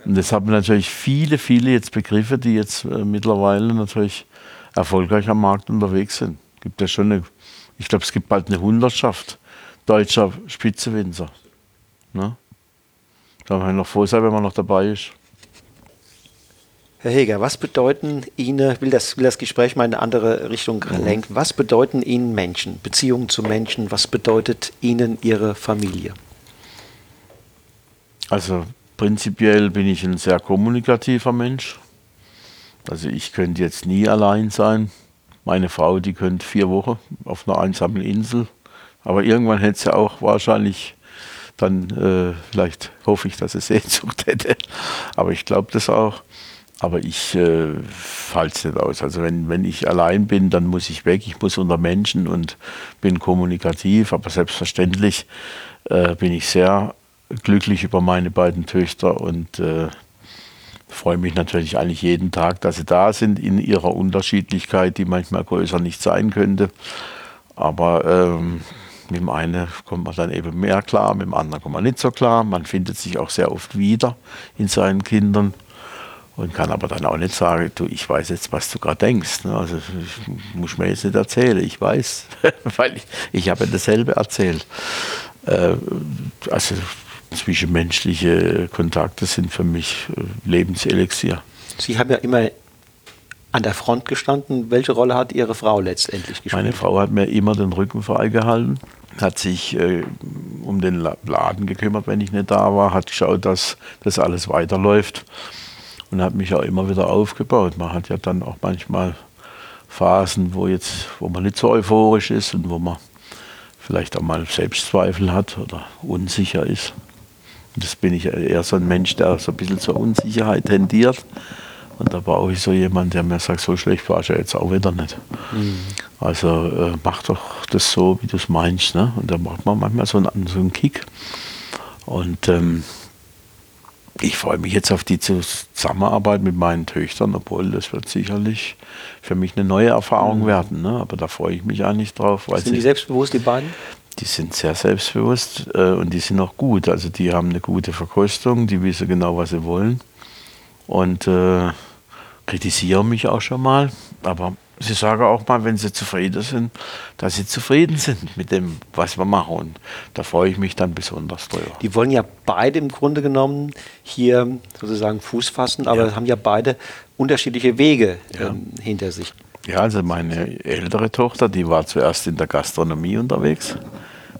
Und das haben natürlich viele, viele jetzt Begriffe, die jetzt äh, mittlerweile natürlich erfolgreich am Markt unterwegs sind. Gibt ja schon eine, ich glaube, es gibt bald eine Hundertschaft deutscher Spitzewinzer. Ne? Da kann man noch froh sein, wenn man noch dabei ist. Herr Heger, was bedeuten Ihnen, will das, will das Gespräch mal in eine andere Richtung mhm. lenken, was bedeuten Ihnen Menschen, Beziehungen zu Menschen, was bedeutet Ihnen Ihre Familie? Also prinzipiell bin ich ein sehr kommunikativer Mensch. Also ich könnte jetzt nie allein sein. Meine Frau, die könnte vier Wochen auf einer einsamen Insel. Aber irgendwann hätte sie auch wahrscheinlich dann, äh, vielleicht hoffe ich, dass sie Sehnsucht hätte. Aber ich glaube das auch. Aber ich äh, falle es nicht aus. Also wenn, wenn ich allein bin, dann muss ich weg. Ich muss unter Menschen und bin kommunikativ. Aber selbstverständlich äh, bin ich sehr glücklich über meine beiden Töchter und äh, freue mich natürlich eigentlich jeden Tag, dass sie da sind in ihrer Unterschiedlichkeit, die manchmal größer nicht sein könnte. Aber ähm, mit dem einen kommt man dann eben mehr klar, mit dem anderen kommt man nicht so klar. Man findet sich auch sehr oft wieder in seinen Kindern und kann aber dann auch nicht sagen, du, ich weiß jetzt, was du gerade denkst. Ne? Also ich muss mir jetzt nicht erzählen, ich weiß, weil ich, ich habe dasselbe erzählt. Äh, also zwischenmenschliche Kontakte sind für mich äh, Lebenselixier. Sie haben ja immer an der Front gestanden. Welche Rolle hat Ihre Frau letztendlich gespielt? Meine Frau hat mir immer den Rücken freigehalten, hat sich äh, um den Laden gekümmert, wenn ich nicht da war, hat geschaut, dass das alles weiterläuft und hat mich auch immer wieder aufgebaut. Man hat ja dann auch manchmal Phasen, wo, jetzt, wo man nicht so euphorisch ist und wo man vielleicht auch mal Selbstzweifel hat oder unsicher ist. Das bin ich eher so ein Mensch, der so ein bisschen zur Unsicherheit tendiert. Und da brauche ich so jemanden, der mir sagt, so schlecht war ich ja jetzt auch wieder nicht. Mhm. Also äh, mach doch das so, wie du es meinst. Ne? Und da macht man manchmal so einen, so einen Kick. Und ähm, ich freue mich jetzt auf die Zusammenarbeit mit meinen Töchtern, obwohl das wird sicherlich für mich eine neue Erfahrung mhm. werden. Ne? Aber da freue ich mich eigentlich drauf. Weil sind die selbstbewusst, die beiden? Die sind sehr selbstbewusst äh, und die sind auch gut. Also die haben eine gute Verkostung, die wissen genau, was sie wollen. Und äh, kritisieren mich auch schon mal. Aber Sie sagen auch mal, wenn Sie zufrieden sind, dass Sie zufrieden sind mit dem, was wir machen. Und da freue ich mich dann besonders drüber. Die wollen ja beide im Grunde genommen hier sozusagen Fuß fassen, aber ja. haben ja beide unterschiedliche Wege ja. ähm, hinter sich. Ja, also meine ältere Tochter, die war zuerst in der Gastronomie unterwegs.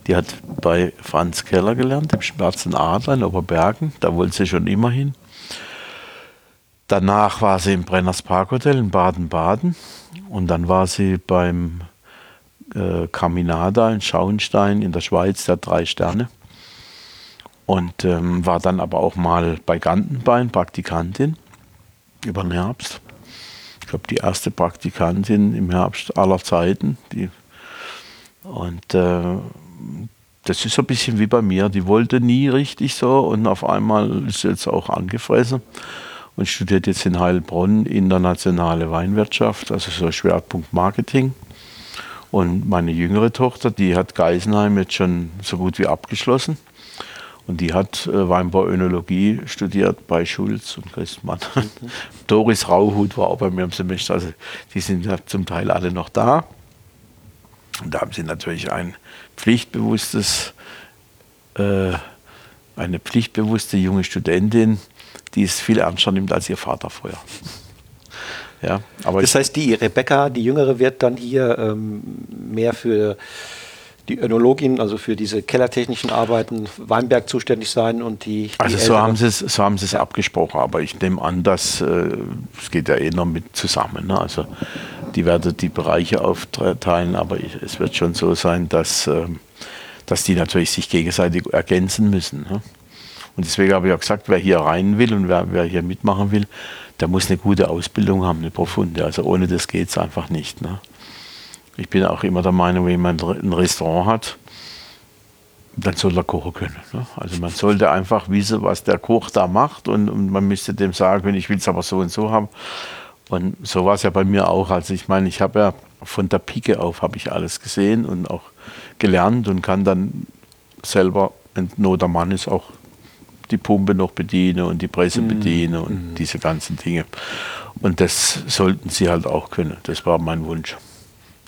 Die hat bei Franz Keller gelernt, im Schwarzen Adler in Oberbergen. Da wollte sie schon immer hin. Danach war sie im Brenners Parkhotel in Baden-Baden und dann war sie beim äh, Caminada in Schauenstein in der Schweiz, der drei Sterne. Und ähm, war dann aber auch mal bei Gantenbein Praktikantin über den Herbst. Ich glaube, die erste Praktikantin im Herbst aller Zeiten. Die, und äh, das ist so ein bisschen wie bei mir. Die wollte nie richtig so und auf einmal ist sie jetzt auch angefressen und studiert jetzt in Heilbronn internationale Weinwirtschaft, also so Schwerpunkt Marketing. Und meine jüngere Tochter, die hat Geisenheim jetzt schon so gut wie abgeschlossen. Und die hat äh, Weinbau-Önologie studiert bei Schulz und Christmann. Mhm. Doris Rauhut war auch bei mir im Semester. Also die sind ja zum Teil alle noch da. Und da haben sie natürlich ein pflichtbewusstes, äh, eine pflichtbewusste junge Studentin, die es viel ernster nimmt als ihr Vater vorher. Ja, aber das heißt, die Rebecca, die Jüngere, wird dann hier ähm, mehr für die Önologin, also für diese kellertechnischen Arbeiten, Weinberg zuständig sein und die. die also so haben sie es, so haben sie es ja. abgesprochen, aber ich nehme an, dass äh, es geht ja eh noch mit zusammen. Ne? Also die werden die Bereiche aufteilen, aber ich, es wird schon so sein, dass, äh, dass die natürlich sich gegenseitig ergänzen müssen. Ne? Und deswegen habe ich auch gesagt, wer hier rein will und wer, wer hier mitmachen will, der muss eine gute Ausbildung haben, eine profunde. Also ohne das geht es einfach nicht. Ne? Ich bin auch immer der Meinung, wenn jemand ein Restaurant hat, dann soll er kochen können. Ne? Also man sollte einfach wissen, was der Koch da macht und, und man müsste dem sagen, ich will es aber so und so haben. Und so war es ja bei mir auch. Also ich meine, ich habe ja von der Pike auf habe ich alles gesehen und auch gelernt und kann dann selber, wenn Not am Mann ist, auch die Pumpe noch bedienen und die Presse mhm. bedienen und mhm. diese ganzen Dinge. Und das sollten sie halt auch können. Das war mein Wunsch.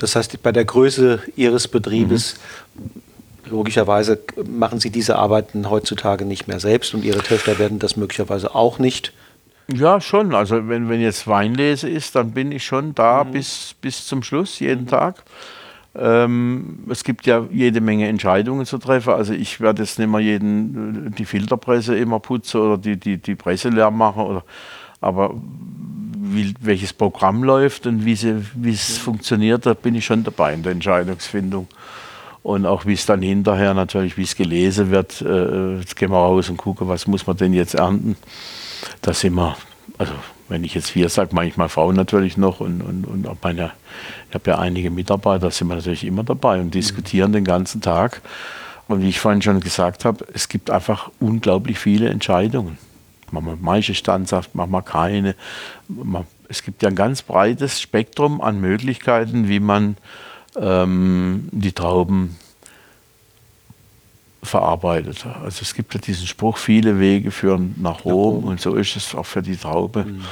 Das heißt, bei der Größe Ihres Betriebes, mhm. logischerweise machen Sie diese Arbeiten heutzutage nicht mehr selbst und Ihre Töchter werden das möglicherweise auch nicht. Ja, schon. Also wenn, wenn jetzt Weinlese ist, dann bin ich schon da mhm. bis, bis zum Schluss, jeden mhm. Tag. Ähm, es gibt ja jede Menge Entscheidungen zu treffen. Also ich werde jetzt nicht mehr jeden, äh, die Filterpresse immer putzen oder die, die, die Presse leer machen. Oder, aber wie, welches Programm läuft und wie, es mhm. funktioniert, da bin ich schon dabei in der Entscheidungsfindung. Und auch wie es dann hinterher natürlich, wie es gelesen wird, äh, jetzt gehen wir raus und gucken, was muss man denn jetzt ernten. Da sind wir, also wenn ich jetzt wir sage, manchmal Frauen natürlich noch und, und, und auch meine, ich habe ja einige Mitarbeiter, sind wir natürlich immer dabei und diskutieren mhm. den ganzen Tag. Und wie ich vorhin schon gesagt habe, es gibt einfach unglaublich viele Entscheidungen. Machen wir manche Standsaft, machen wir keine. Es gibt ja ein ganz breites Spektrum an Möglichkeiten, wie man ähm, die Trauben verarbeitet. Also es gibt ja diesen Spruch, viele Wege führen nach Rom, und so ist es auch für die Traube. Mhm.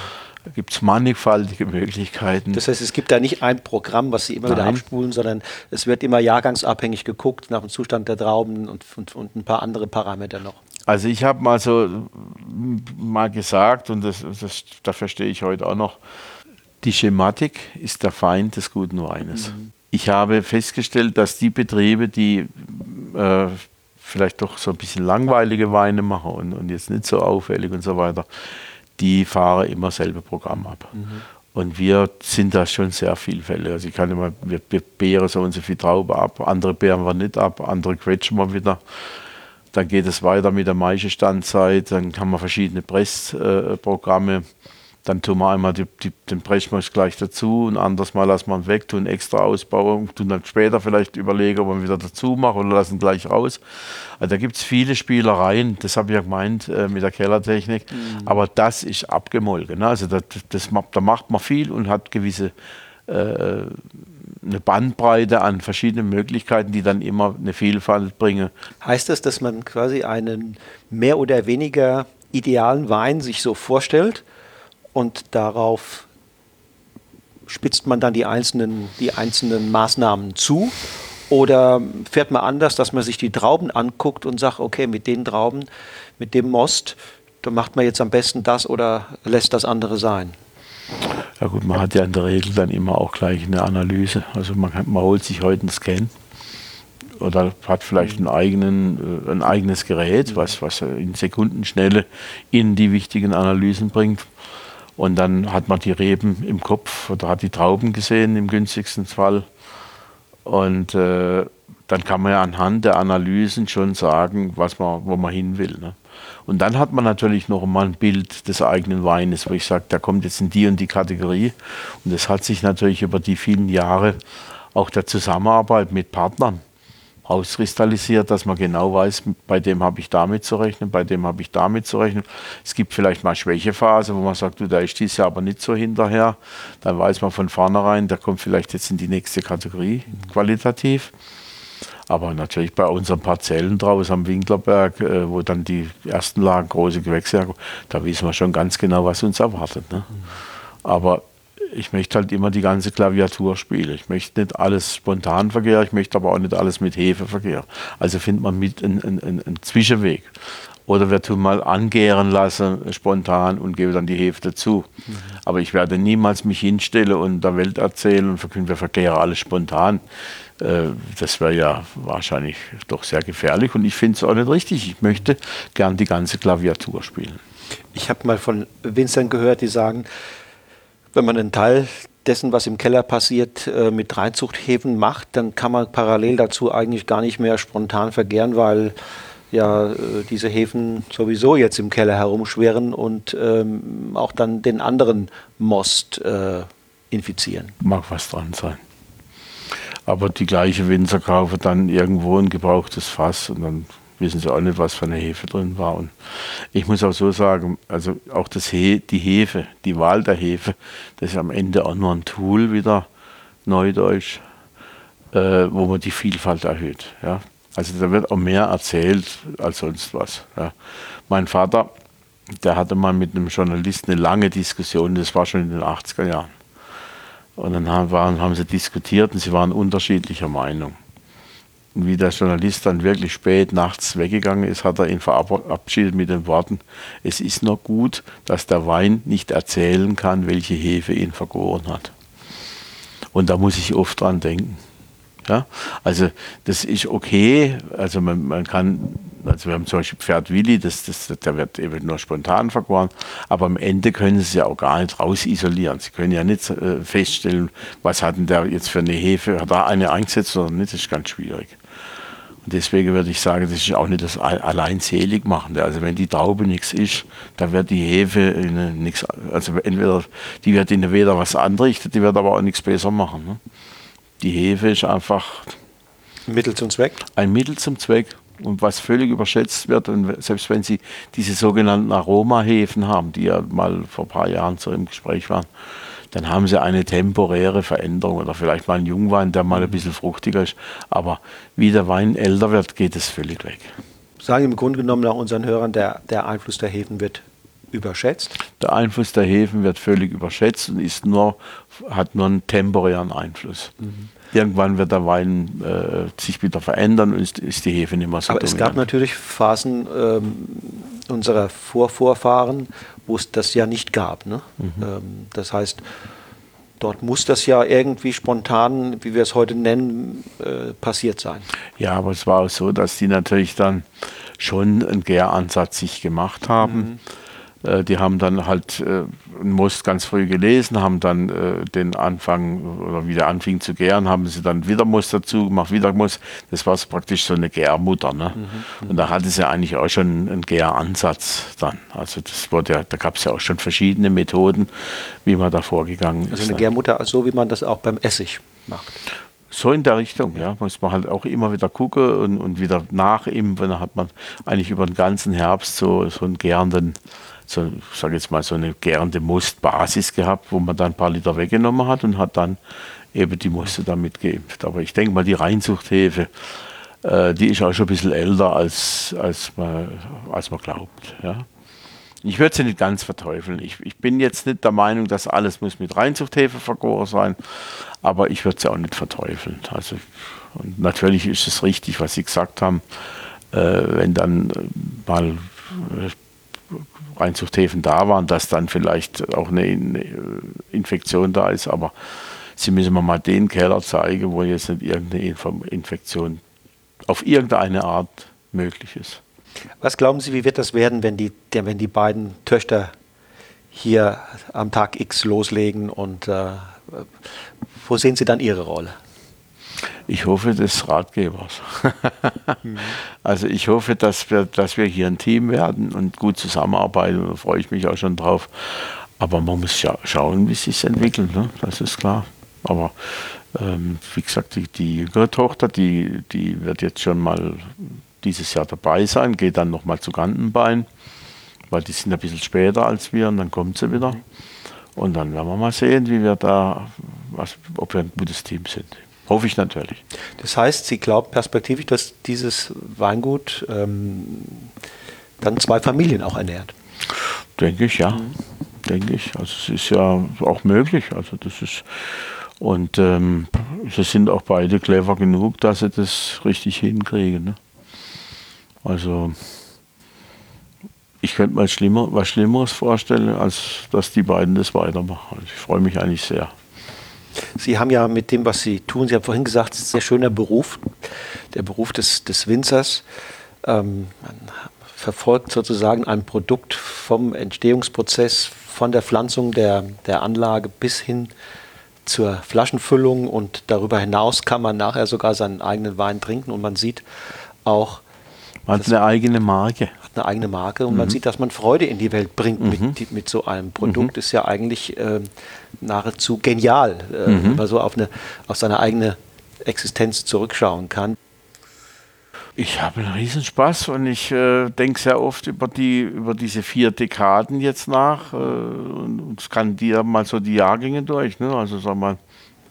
Da gibt es mannigfaltige Möglichkeiten. Das heißt, es gibt da nicht ein Programm, was Sie immer Nein. wieder abspulen, sondern es wird immer jahrgangsabhängig geguckt nach dem Zustand der Trauben und, und, und ein paar andere Parameter noch. Also ich habe mal so mal gesagt, und das, das, dafür stehe ich heute auch noch, die Schematik ist der Feind des guten Weines. Mhm. Ich habe festgestellt, dass die Betriebe, die äh, vielleicht doch so ein bisschen langweilige Weine machen und, und jetzt nicht so auffällig und so weiter, die fahren immer selbe Programm ab. Mhm. Und wir sind da schon sehr vielfältig. Also ich kann immer, wir, wir beeren so und so viel Traube ab, andere beeren wir nicht ab, andere quetschen wir wieder. Dann geht es weiter mit der Maischestandzeit, dann haben wir verschiedene Pressprogramme. Dann tun wir einmal die, die, den Brechmosch gleich dazu und anders mal lassen wir ihn weg, tun extra ausbauen, tun dann später vielleicht überlegen, ob wir ihn wieder dazu machen oder lassen gleich raus. Also da gibt es viele Spielereien, das habe ich ja gemeint äh, mit der Kellertechnik, mhm. aber das ist abgemolken. Ne? Also das, das, da macht man viel und hat gewisse äh, eine Bandbreite an verschiedenen Möglichkeiten, die dann immer eine Vielfalt bringen. Heißt das, dass man quasi einen mehr oder weniger idealen Wein sich so vorstellt? und darauf spitzt man dann die einzelnen, die einzelnen Maßnahmen zu? Oder fährt man anders, dass man sich die Trauben anguckt und sagt, okay, mit den Trauben, mit dem Most, da macht man jetzt am besten das oder lässt das andere sein? Ja gut, man hat ja in der Regel dann immer auch gleich eine Analyse. Also man, man holt sich heute einen Scan oder hat vielleicht einen eigenen, äh, ein eigenes Gerät, was, was in Sekundenschnelle in die wichtigen Analysen bringt. Und dann hat man die Reben im Kopf oder hat die Trauben gesehen im günstigsten Fall. Und äh, dann kann man ja anhand der Analysen schon sagen, was man, wo man hin will. Ne? Und dann hat man natürlich noch mal ein Bild des eigenen Weines, wo ich sage, der kommt jetzt in die und die Kategorie. Und das hat sich natürlich über die vielen Jahre auch der Zusammenarbeit mit Partnern auskristallisiert, dass man genau weiß, bei dem habe ich damit zu rechnen, bei dem habe ich damit zu rechnen. Es gibt vielleicht mal Schwächephase, wo man sagt, du, da ist dies Jahr aber nicht so hinterher. Dann weiß man von vornherein, der kommt vielleicht jetzt in die nächste Kategorie qualitativ. Aber natürlich bei unseren Parzellen draußen am Winklerberg, äh, wo dann die ersten Lagen große Gewächse da wissen wir schon ganz genau, was uns erwartet. Ne? Aber ich möchte halt immer die ganze Klaviatur spielen. Ich möchte nicht alles spontan verkehren, ich möchte aber auch nicht alles mit Hefe verkehren. Also findet man mit einen, einen, einen Zwischenweg. Oder wir tun mal angären lassen, spontan, und gebe dann die Hefe dazu. Mhm. Aber ich werde niemals mich hinstellen und der Welt erzählen und verkünden, wir verkehren alles spontan. Äh, das wäre ja wahrscheinlich doch sehr gefährlich und ich finde es auch nicht richtig. Ich möchte gern die ganze Klaviatur spielen. Ich habe mal von Winzern gehört, die sagen, wenn man einen Teil dessen, was im Keller passiert, äh, mit Reinzuchthäfen macht, dann kann man parallel dazu eigentlich gar nicht mehr spontan vergären, weil ja äh, diese Häfen sowieso jetzt im Keller herumschwirren und ähm, auch dann den anderen Most äh, infizieren. Mag was dran sein. Aber die gleiche Winzer kaufen dann irgendwo ein gebrauchtes Fass und dann wissen sie auch nicht, was für eine Hefe drin war. Und ich muss auch so sagen, also auch das He die Hefe, die Wahl der Hefe, das ist am Ende auch nur ein Tool wieder, Neudeutsch, äh, wo man die Vielfalt erhöht. Ja? Also da wird auch mehr erzählt als sonst was. Ja? Mein Vater, der hatte mal mit einem Journalisten eine lange Diskussion, das war schon in den 80er Jahren. Und dann haben, haben sie diskutiert und sie waren unterschiedlicher Meinung. Und wie der Journalist dann wirklich spät nachts weggegangen ist, hat er ihn verabschiedet mit den Worten, es ist nur gut, dass der Wein nicht erzählen kann, welche Hefe ihn vergoren hat. Und da muss ich oft dran denken. Ja? Also das ist okay, also man, man kann also wir haben zum Beispiel Pferd Willi, das, das, der wird eben nur spontan vergoren, aber am Ende können Sie es ja auch gar nicht rausisolieren. Sie können ja nicht äh, feststellen, was hat denn der jetzt für eine Hefe, hat er eine eingesetzt oder nicht, das ist ganz schwierig. Und deswegen würde ich sagen, das ist auch nicht das allein selig machen. Also wenn die Traube nichts ist, dann wird die Hefe nichts, also entweder, die wird ihnen weder was anrichten, die wird aber auch nichts besser machen. Ne? Die Hefe ist einfach Mittel zum Zweck? Ein Mittel zum Zweck und was völlig überschätzt wird. Und selbst wenn Sie diese sogenannten Aromahefen haben, die ja mal vor ein paar Jahren so im Gespräch waren, dann haben Sie eine temporäre Veränderung oder vielleicht mal einen Jungwein, der mal ein bisschen fruchtiger ist. Aber wie der Wein älter wird, geht es völlig weg. Sagen im Grunde genommen nach unseren Hörern, der, der Einfluss der Hefen wird überschätzt? Der Einfluss der Hefen wird völlig überschätzt und ist nur, hat nur einen temporären Einfluss. Mhm. Irgendwann wird der Wein äh, sich wieder verändern und ist, ist, die Hefe nicht mehr so Aber dominant. es gab natürlich Phasen ähm, unserer Vorvorfahren, wo es das ja nicht gab. Ne? Mhm. Ähm, das heißt, dort muss das ja irgendwie spontan, wie wir es heute nennen, äh, passiert sein. Ja, aber es war auch so, dass die natürlich dann schon einen Gäransatz sich gemacht haben. Mhm äh, die haben dann halt äh, Most ganz früh gelesen, haben dann äh, den Anfang oder wie der anfing zu gären, haben sie dann wieder Most dazu gemacht, wieder Most. Das war so praktisch so eine Gärmutter. Ne? Mhm. Und da hatte sie eigentlich auch schon einen Gäransatz dann. Also das wurde ja, da gab es ja auch schon verschiedene Methoden, wie man da vorgegangen ist. Also eine Gärmutter, so wie man das auch beim Essig macht. So in der Richtung, ja. Muss man halt auch immer wieder gucken und, und wieder nachimpfen. Dann hat man eigentlich über den ganzen Herbst so, so einen gärenden so, sage jetzt mal, so eine gärende Mustbasis gehabt, wo man dann ein paar Liter weggenommen hat und hat dann eben die Muste damit geimpft. Aber ich denke mal, die Reinzuchthefe, äh, die ist auch schon ein bisschen älter, als, als, man, als man glaubt. Ja. Ich würde sie nicht ganz verteufeln. Ich, ich, bin jetzt nicht der Meinung, dass alles muss mit Reinzuchthefe vergoren sein, aber ich würde sie auch nicht verteufeln. Also, und natürlich ist es richtig, was Sie gesagt haben, äh, wenn dann mal äh, Reinzuchthäfen da waren, dass dann vielleicht auch eine Infektion da ist. Aber Sie müssen mir mal den Keller zeigen, wo jetzt nicht irgendeine Infektion auf irgendeine Art möglich ist. Was glauben Sie, wie wird das werden, wenn die, wenn die beiden Töchter hier am Tag X loslegen und äh, wo sehen Sie dann Ihre Rolle? Ich hoffe des Ratgebers. Also ich hoffe, dass wir, dass wir hier ein Team werden und gut zusammenarbeiten. Da freue ich mich auch schon drauf. Aber man muss scha schauen, wie es sich entwickelt. Ne? Das ist klar. Aber ähm, wie gesagt, die, die jüngere Tochter, die, die wird jetzt schon mal dieses Jahr dabei sein, geht dann nochmal zu Gantenbein, weil die sind ein bisschen später als wir und dann kommt sie wieder. Und dann werden wir mal sehen, wie wir da, was, ob wir ein gutes Team sind. Hoffe ich natürlich. Das heißt, Sie glauben perspektivisch, dass dieses Weingut ähm, dann zwei Familien auch ernährt? Denke ich, ja. Mhm. Denke ich. Also es ist ja auch möglich. Also das ist und ähm, sie sind auch beide clever genug, dass sie das richtig hinkriegen. Ne? Also ich könnte mir schlimmer, was Schlimmeres vorstellen, als dass die beiden das weitermachen. Also ich freue mich eigentlich sehr. Sie haben ja mit dem, was Sie tun, Sie haben vorhin gesagt, es ist ein sehr schöner Beruf, der Beruf des, des Winzers. Ähm, man verfolgt sozusagen ein Produkt vom Entstehungsprozess, von der Pflanzung der, der Anlage bis hin zur Flaschenfüllung und darüber hinaus kann man nachher sogar seinen eigenen Wein trinken und man sieht auch, man hat eine eigene Marke. Hat eine eigene Marke und mhm. man sieht, dass man Freude in die Welt bringt mhm. mit, mit so einem Produkt. Mhm. Ist ja eigentlich äh, nahezu genial, äh, mhm. wenn man so auf, eine, auf seine eigene Existenz zurückschauen kann? Ich habe einen Riesenspaß und ich äh, denke sehr oft über, die, über diese vier Dekaden jetzt nach äh, und skandiere mal so die Jahrgänge durch. Ne? Also sag mal,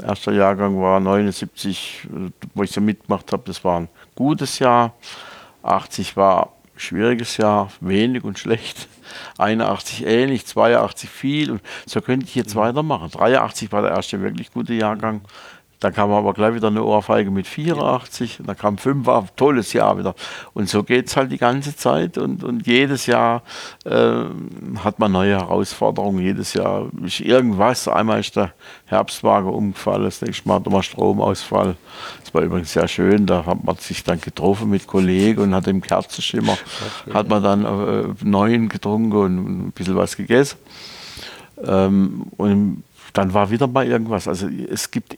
erster Jahrgang war 79, äh, wo ich so mitgemacht habe, das war ein gutes Jahr. 80 war ein schwieriges Jahr, wenig und schlecht. 81 ähnlich, 82 viel und so könnte ich jetzt weitermachen. 83 war der erste wirklich gute Jahrgang. Dann kam aber gleich wieder eine Ohrfeige mit 84, dann kam 5, war tolles Jahr wieder. Und so geht es halt die ganze Zeit und, und jedes Jahr äh, hat man neue Herausforderungen. Jedes Jahr ist irgendwas. Einmal ist der Herbstwagen umgefallen, das nächste Mal hat man Stromausfall. Das war übrigens sehr schön, da hat man sich dann getroffen mit Kollegen und hat im Kerzenschimmer, hat man dann äh, neuen getrunken und ein bisschen was gegessen. Ähm, und dann war wieder mal irgendwas. Also es gibt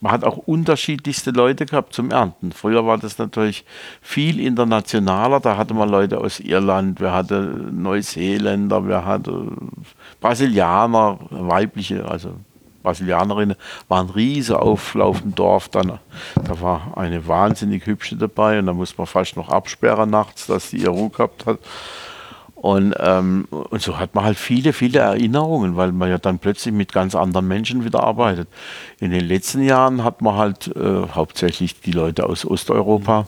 man hat auch unterschiedlichste Leute gehabt zum Ernten. Früher war das natürlich viel internationaler. Da hatte man Leute aus Irland, wir hatten Neuseeländer, wir hatten Brasilianer, weibliche, also Brasilianerinnen, waren riese Auflauf im Dorf. Dann, da war eine wahnsinnig hübsche dabei und da muss man fast noch absperren nachts, dass sie ihr Ruhe gehabt hat. Und, ähm, und so hat man halt viele, viele Erinnerungen, weil man ja dann plötzlich mit ganz anderen Menschen wieder arbeitet. In den letzten Jahren hat man halt äh, hauptsächlich die Leute aus Osteuropa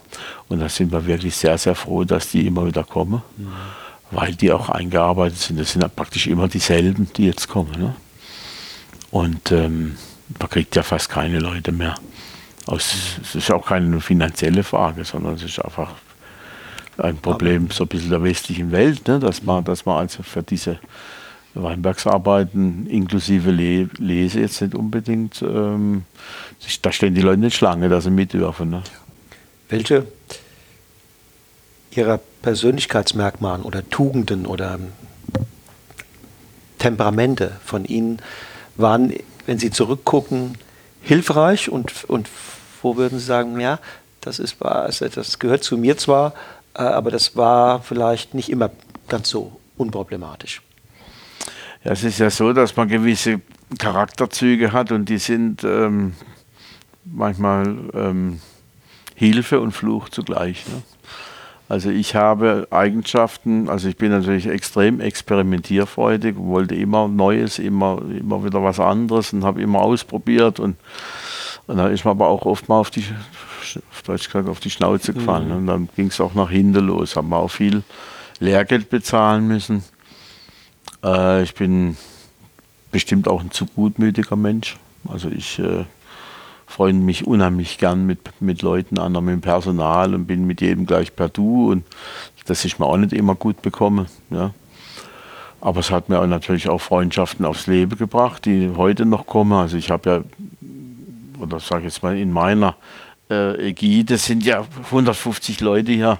und da sind wir wirklich sehr, sehr froh, dass die immer wieder kommen, mhm. weil die auch eingearbeitet sind. Das sind ja praktisch immer dieselben, die jetzt kommen. Ne? Und ähm, man kriegt ja fast keine Leute mehr. Es ist auch keine finanzielle Frage, sondern es ist einfach ein Problem so ein bisschen der westlichen Welt, ne? dass, man, dass man also für diese Weinbergsarbeiten inklusive Le Lese jetzt nicht unbedingt, ähm, da stehen die Leute nicht Schlange, dass sie mit dürfen. Ne? Welche ihrer Persönlichkeitsmerkmale oder Tugenden oder Temperamente von ihnen waren, wenn sie zurückgucken, hilfreich und, und wo würden Sie sagen, ja, das ist das gehört zu mir zwar, aber das war vielleicht nicht immer ganz so unproblematisch. Ja, es ist ja so, dass man gewisse Charakterzüge hat und die sind ähm, manchmal ähm, Hilfe und Fluch zugleich. Ne? Also ich habe Eigenschaften, also ich bin natürlich extrem experimentierfreudig, wollte immer Neues, immer, immer wieder was anderes und habe immer ausprobiert und, und da ist man aber auch oft mal auf die auf Deutsch gesagt, auf die Schnauze gefallen. Mhm. Und dann ging es auch nach hinten los. Haben wir auch viel Lehrgeld bezahlen müssen. Äh, ich bin bestimmt auch ein zu gutmütiger Mensch. Also ich äh, freue mich unheimlich gern mit, mit Leuten an, mit dem Personal und bin mit jedem gleich per Du. Und das ist mir auch nicht immer gut bekommen. Ja. Aber es hat mir auch natürlich auch Freundschaften aufs Leben gebracht, die heute noch kommen. Also ich habe ja, oder sage ich jetzt mal, in meiner äh, Ägide sind ja 150 Leute hier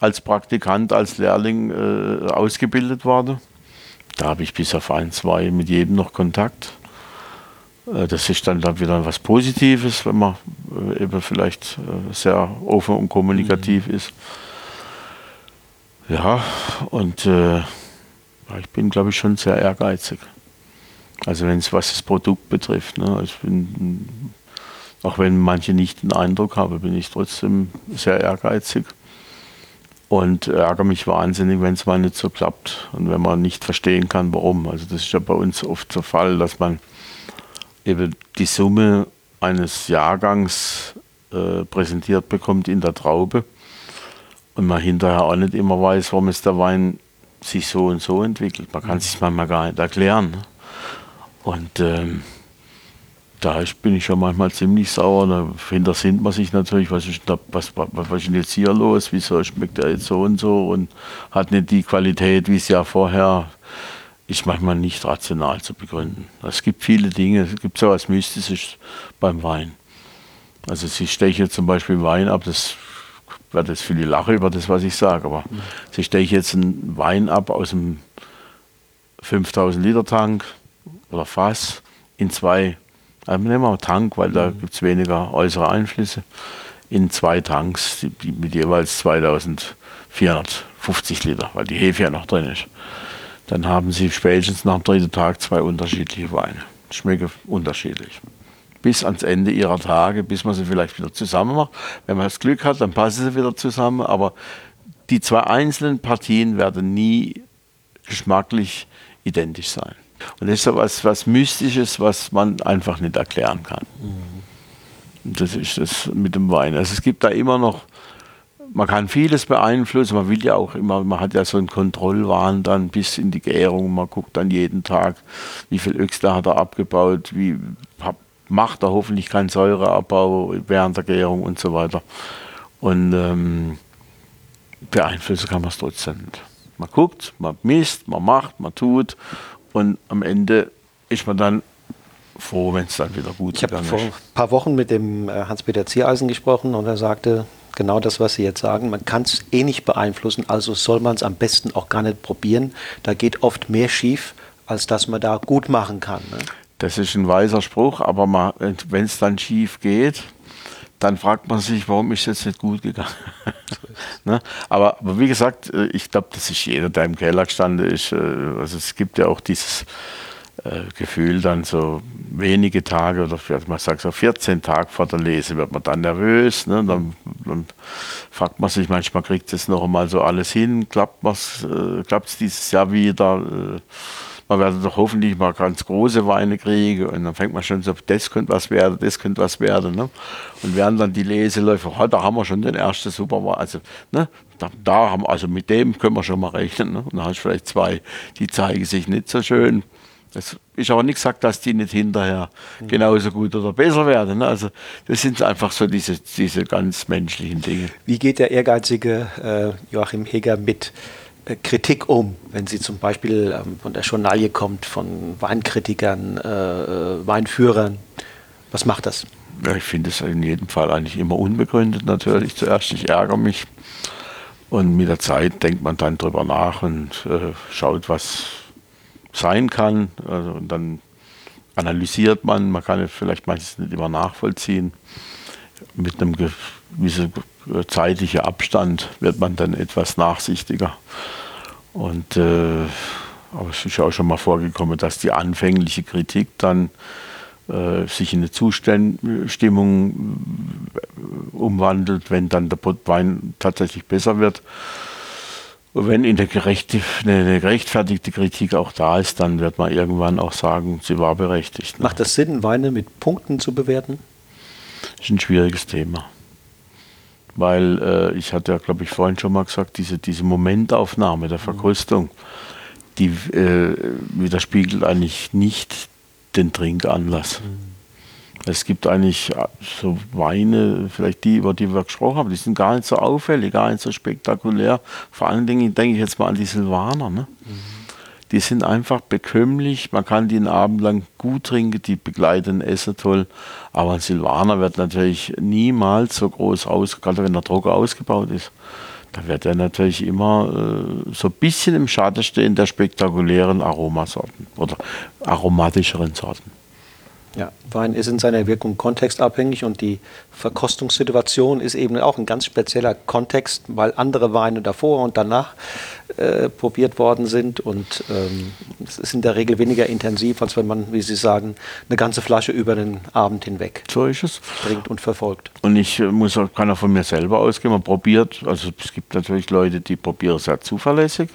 als Praktikant, als Lehrling äh, ausgebildet worden. Da habe ich bis auf ein, zwei mit jedem noch Kontakt. Äh, das ist dann, dann wieder was Positives, wenn man äh, eben vielleicht äh, sehr offen und kommunikativ mhm. ist. Ja, und äh, ich bin, glaube ich, schon sehr ehrgeizig. Also wenn es was das Produkt betrifft. Ne? Ich bin auch wenn manche nicht den Eindruck haben, bin ich trotzdem sehr ehrgeizig und ärgere mich wahnsinnig, wenn es mal nicht so klappt und wenn man nicht verstehen kann, warum. Also das ist ja bei uns oft der Fall, dass man eben die Summe eines Jahrgangs äh, präsentiert bekommt in der Traube und man hinterher auch nicht immer weiß, warum es der Wein sich so und so entwickelt. Man kann es sich manchmal gar nicht erklären. Und ähm, da bin ich schon manchmal ziemlich sauer. Da hintersinnt man sich natürlich, was ist, da, was, was, was ist denn jetzt hier los? Wieso schmeckt er jetzt so und so und hat nicht die Qualität, wie es ja vorher ist manchmal nicht rational zu begründen. Es gibt viele Dinge, es gibt so etwas Mystisches beim Wein. Also sie stechen zum Beispiel Wein ab, das wird jetzt viele Lache über das, was ich sage, aber mhm. sie stechen jetzt einen Wein ab aus einem 5000 Liter Tank oder Fass in zwei also nehmen wir Tank, weil da gibt es weniger äußere Einflüsse. In zwei Tanks die, mit jeweils 2450 Liter, weil die Hefe ja noch drin ist. Dann haben Sie spätestens nach dem dritten Tag zwei unterschiedliche Weine. Schmecken unterschiedlich. bis ans Ende ihrer Tage, bis man sie vielleicht wieder zusammen macht. Wenn man das Glück hat, dann passen sie wieder zusammen, aber die zwei einzelnen Partien werden nie geschmacklich identisch sein. Und das ist so was, was Mystisches, was man einfach nicht erklären kann. Mhm. Das ist das mit dem Wein. Also es gibt da immer noch, man kann vieles beeinflussen, man will ja auch immer, man hat ja so einen Kontrollwahn dann bis in die Gärung, man guckt dann jeden Tag, wie viel Öxler hat er abgebaut, wie macht er hoffentlich keinen Säureabbau während der Gärung und so weiter. Und ähm, beeinflussen kann man es trotzdem nicht. Man guckt, man misst, man macht, man tut und am Ende ist man dann froh, wenn es dann wieder gut ich gegangen ist. Ich habe vor ein paar Wochen mit dem äh, Hans-Peter Ziereisen gesprochen und er sagte genau das, was Sie jetzt sagen. Man kann es eh nicht beeinflussen, also soll man es am besten auch gar nicht probieren. Da geht oft mehr schief, als dass man da gut machen kann. Ne? Das ist ein weiser Spruch, aber wenn es dann schief geht, dann fragt man sich, warum ist es jetzt nicht gut gegangen. ne? aber, aber, wie gesagt, äh, ich glaube, das ist jeder, der im Keller gestanden ist. Äh, also es gibt ja auch dieses äh, Gefühl, dann so wenige Tage oder man sagt so 14 Tage vor der Lese wird man dann nervös. Ne? Dann, dann fragt man sich manchmal, kriegt es noch einmal so alles hin, klappt es äh, dieses Jahr wieder. Äh, man wird doch hoffentlich mal ganz große Weine kriegen und dann fängt man schon so, das könnte was werden, das könnte was werden. Ne? Und während dann die Leseläufe, oh, da haben wir schon den ersten Superwein, also ne, da, da, haben, also mit dem können wir schon mal rechnen. Ne? Und dann hast du vielleicht zwei, die zeigen sich nicht so schön. Das ist aber nicht gesagt, dass die nicht hinterher genauso gut oder besser werden. Ne? Also das sind einfach so diese, diese ganz menschlichen Dinge. Wie geht der ehrgeizige äh, Joachim Heger mit Kritik um, wenn sie zum Beispiel ähm, von der Journalie kommt, von Weinkritikern, äh, äh, Weinführern. Was macht das? Ja, ich finde es in jedem Fall eigentlich immer unbegründet natürlich. Zuerst, ich ärgere mich und mit der Zeit denkt man dann drüber nach und äh, schaut, was sein kann. Also, und dann analysiert man, man kann es vielleicht manches nicht immer nachvollziehen. Mit einem gewissen zeitlichen Abstand wird man dann etwas nachsichtiger. Und äh, aber es ist auch schon mal vorgekommen, dass die anfängliche Kritik dann äh, sich in eine Zustimmung äh, umwandelt, wenn dann der Wein tatsächlich besser wird. Und wenn in der gerecht, eine gerechtfertigte Kritik auch da ist, dann wird man irgendwann auch sagen, sie war berechtigt. Ne? Macht das Sinn, Weine mit Punkten zu bewerten? Das ist ein schwieriges Thema weil äh, ich hatte ja, glaube ich, vorhin schon mal gesagt, diese, diese Momentaufnahme der Verkostung, die äh, widerspiegelt eigentlich nicht den Trinkanlass. Mhm. Es gibt eigentlich äh, so Weine, vielleicht die, über die wir gesprochen haben, die sind gar nicht so auffällig, gar nicht so spektakulär. Vor allen Dingen denke ich jetzt mal an die Silvaner. Ne? Mhm die sind einfach bekömmlich. Man kann die einen Abend lang gut trinken, die begleiten Essen toll. Aber ein Silvaner wird natürlich niemals so groß aus, gerade wenn der Drucker ausgebaut ist. Da wird er natürlich immer äh, so ein bisschen im Schatten stehen der spektakulären Aromasorten oder aromatischeren Sorten. Ja, Wein ist in seiner Wirkung kontextabhängig und die Verkostungssituation ist eben auch ein ganz spezieller Kontext, weil andere Weine davor und danach äh, probiert worden sind und ähm, es ist in der Regel weniger intensiv, als wenn man, wie Sie sagen, eine ganze Flasche über den Abend hinweg so ist es. trinkt und verfolgt. Und ich äh, muss auch, kann auch von mir selber ausgehen, man probiert, also es gibt natürlich Leute, die probieren sehr zuverlässig.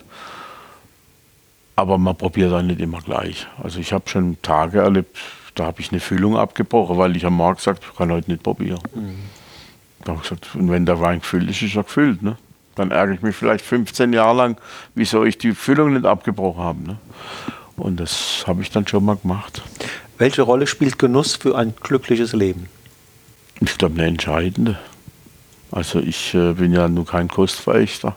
Aber man probiert auch nicht immer gleich. Also ich habe schon Tage erlebt, da habe ich eine Füllung abgebrochen, weil ich am Markt gesagt ich kann heute nicht probieren. Mhm. Da habe ich gesagt, und wenn der Wein gefüllt ist, ist er gefüllt. Ne? Dann ärgere ich mich vielleicht 15 Jahre lang, wieso ich die Füllung nicht abgebrochen habe. Ne? Und das habe ich dann schon mal gemacht. Welche Rolle spielt Genuss für ein glückliches Leben? Ich glaube, eine entscheidende. Also ich äh, bin ja nur kein Kostverächter.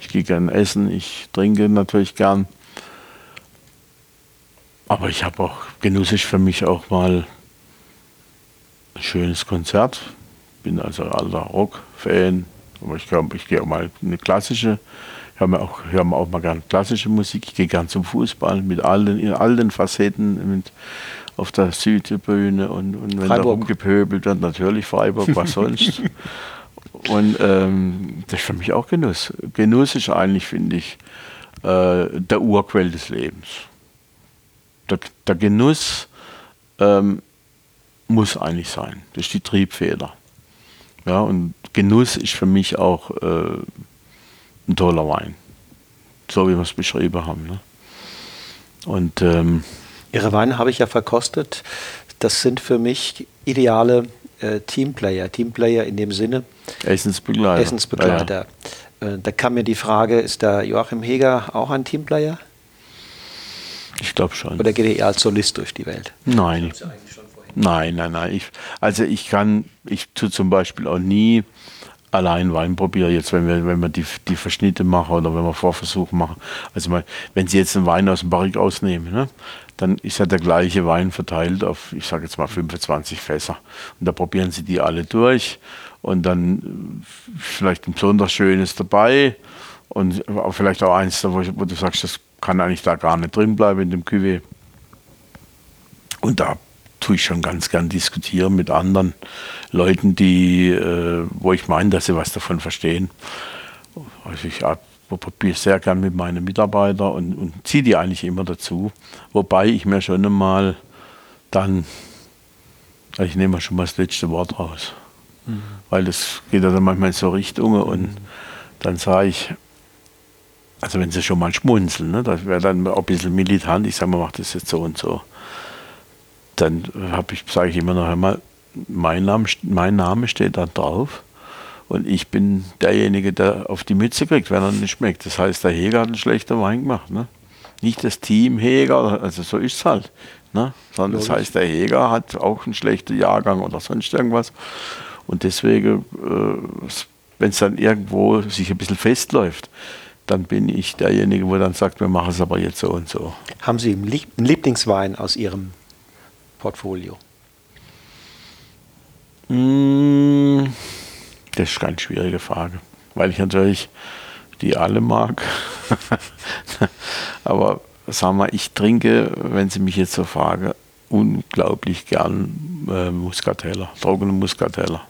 Ich gehe gern essen, ich trinke natürlich gern. Aber ich habe auch, Genuss ist für mich auch mal ein schönes Konzert. Bin also alter Rock-Fan. Aber ich glaube, ich gehe auch mal eine klassische, ich höre mir auch, hör auch mal gerne klassische Musik. Ich gehe gern zum Fußball mit allen, in allen Facetten, mit, auf der Südtribüne und, und wenn Freiburg. da rumgepöbelt wird, natürlich Freiburg, was sonst. und ähm, das ist für mich auch Genuss. Genuss ist eigentlich, finde ich, äh, der Urquell des Lebens der, der Genuss ähm, muss eigentlich sein. Das ist die Triebfeder. Ja, und Genuss ist für mich auch äh, ein toller Wein. So wie wir es beschrieben haben. Ne? Und ähm, Ihre Weine habe ich ja verkostet. Das sind für mich ideale äh, Teamplayer. Teamplayer in dem Sinne. Essensbegleiter. Essensbegleiter. Ja, ja. Äh, da kam mir die Frage, ist der Joachim Heger auch ein Teamplayer? Ich glaube schon. Oder geht er eher als Solist durch die Welt? Nein. Nein, nein, nein. Ich, also ich kann, ich tue zum Beispiel auch nie allein Wein probieren, jetzt wenn wir, wenn wir die, die Verschnitte machen oder wenn wir Vorversuche machen. Also mal, wenn Sie jetzt einen Wein aus dem Barrik ausnehmen, ne, dann ist ja der gleiche Wein verteilt auf, ich sage jetzt mal 25 Fässer. Und da probieren Sie die alle durch und dann vielleicht ein besonders schönes dabei und vielleicht auch eins, wo, wo du sagst, das kann eigentlich da gar nicht drin bleiben in dem Cuvée. Und da tue ich schon ganz gern diskutieren mit anderen Leuten, die, äh, wo ich meine, dass sie was davon verstehen. Also ich probiere sehr gern mit meinen Mitarbeitern und, und ziehe die eigentlich immer dazu. Wobei ich mir schon einmal dann, also ich nehme schon mal das letzte Wort raus. Mhm. Weil das geht ja dann manchmal in so Richtungen und mhm. dann sage ich, also wenn sie schon mal schmunzeln, ne, das wäre dann auch ein bisschen militant, ich sage mal, mach das jetzt so und so dann habe ich, sage ich immer noch einmal, mein Name, mein Name steht da drauf und ich bin derjenige, der auf die Mütze kriegt, wenn er nicht schmeckt. Das heißt, der Heger hat einen schlechten Wein gemacht. Ne? Nicht das Team Heger, also so ist es halt. Ne? Sondern das heißt, der Heger hat auch einen schlechten Jahrgang oder sonst irgendwas. Und deswegen, äh, wenn es dann irgendwo sich ein bisschen festläuft, dann bin ich derjenige, wo dann sagt, wir machen es aber jetzt so und so. Haben Sie einen Lieblingswein aus Ihrem Portfolio? Hm, das ist eine ganz schwierige Frage, weil ich natürlich die alle mag. Aber sagen wir, ich trinke, wenn Sie mich jetzt so fragen, unglaublich gern äh, Muscateller, trockene Muscateller.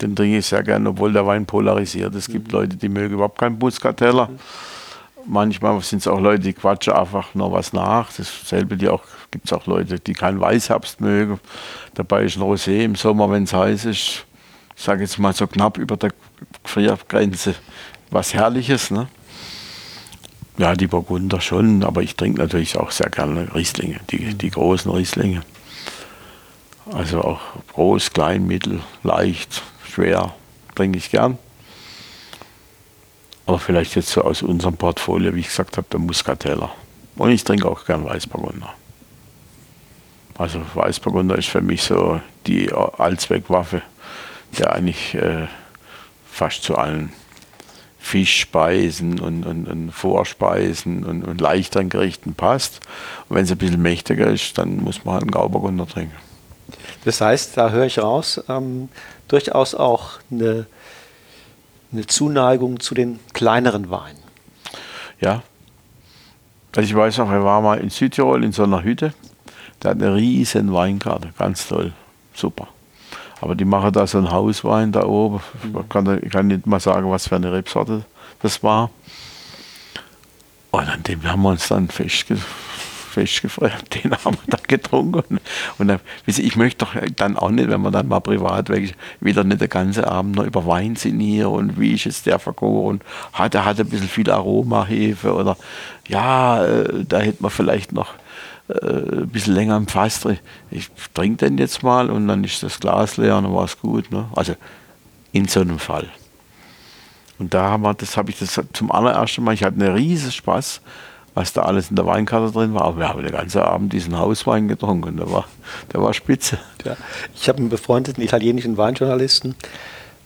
Den trinke ich sehr gern, obwohl der Wein polarisiert. Es gibt mhm. Leute, die mögen überhaupt keinen Muscateller. Mhm. Manchmal sind es auch Leute, die quatschen einfach noch was nach. Dasselbe gibt es auch Leute, die keinen Weißherbst mögen. Dabei ist ein Rosé im Sommer, wenn es heiß ist, ich sage jetzt mal so knapp über der Gefriergrenze, was Herrliches. Ne? Ja, die Burgunder schon, aber ich trinke natürlich auch sehr gerne Rieslinge, die, die großen Rieslinge. Also auch groß, klein, mittel, leicht, schwer trinke ich gern. Aber vielleicht jetzt so aus unserem Portfolio, wie ich gesagt habe, der Muscateller. Und ich trinke auch gern Weißburgunder. Also Weißburgunder ist für mich so die Allzweckwaffe, der eigentlich äh, fast zu allen Fischspeisen und, und, und Vorspeisen und, und, leichteren Gerichten passt. Und wenn es ein bisschen mächtiger ist, dann muss man halt einen Grauburgunder trinken. Das heißt, da höre ich raus, ähm, durchaus auch eine eine Zuneigung zu den kleineren Weinen. Ja. Also ich weiß noch, er war mal in Südtirol in so einer Hütte. Der hat eine riesen Weinkarte, ganz toll, super. Aber die machen da so einen Hauswein da oben. Ich kann, ich kann nicht mal sagen, was für eine Rebsorte das war. Und an dem haben wir uns dann festgefeuert, den haben wir dann getrunken. Und dann, ich möchte doch dann auch nicht, wenn man dann mal privat weg wieder nicht den ganzen Abend noch über Wein sinnieren und wie ist jetzt der vergoren, hat er hat ein bisschen viel Aromahefe oder ja, äh, da hätte man vielleicht noch äh, ein bisschen länger im Fass drin. Ich trinke den jetzt mal und dann ist das Glas leer und dann war es gut. Ne? Also in so einem Fall. Und da haben wir, das habe ich das zum allerersten Mal, ich hatte einen riesen Spaß was da alles in der Weinkarte drin war. Aber wir haben den ganzen Abend diesen Hauswein getrunken. Der war, der war spitze. Ja. Ich habe einen befreundeten italienischen Weinjournalisten,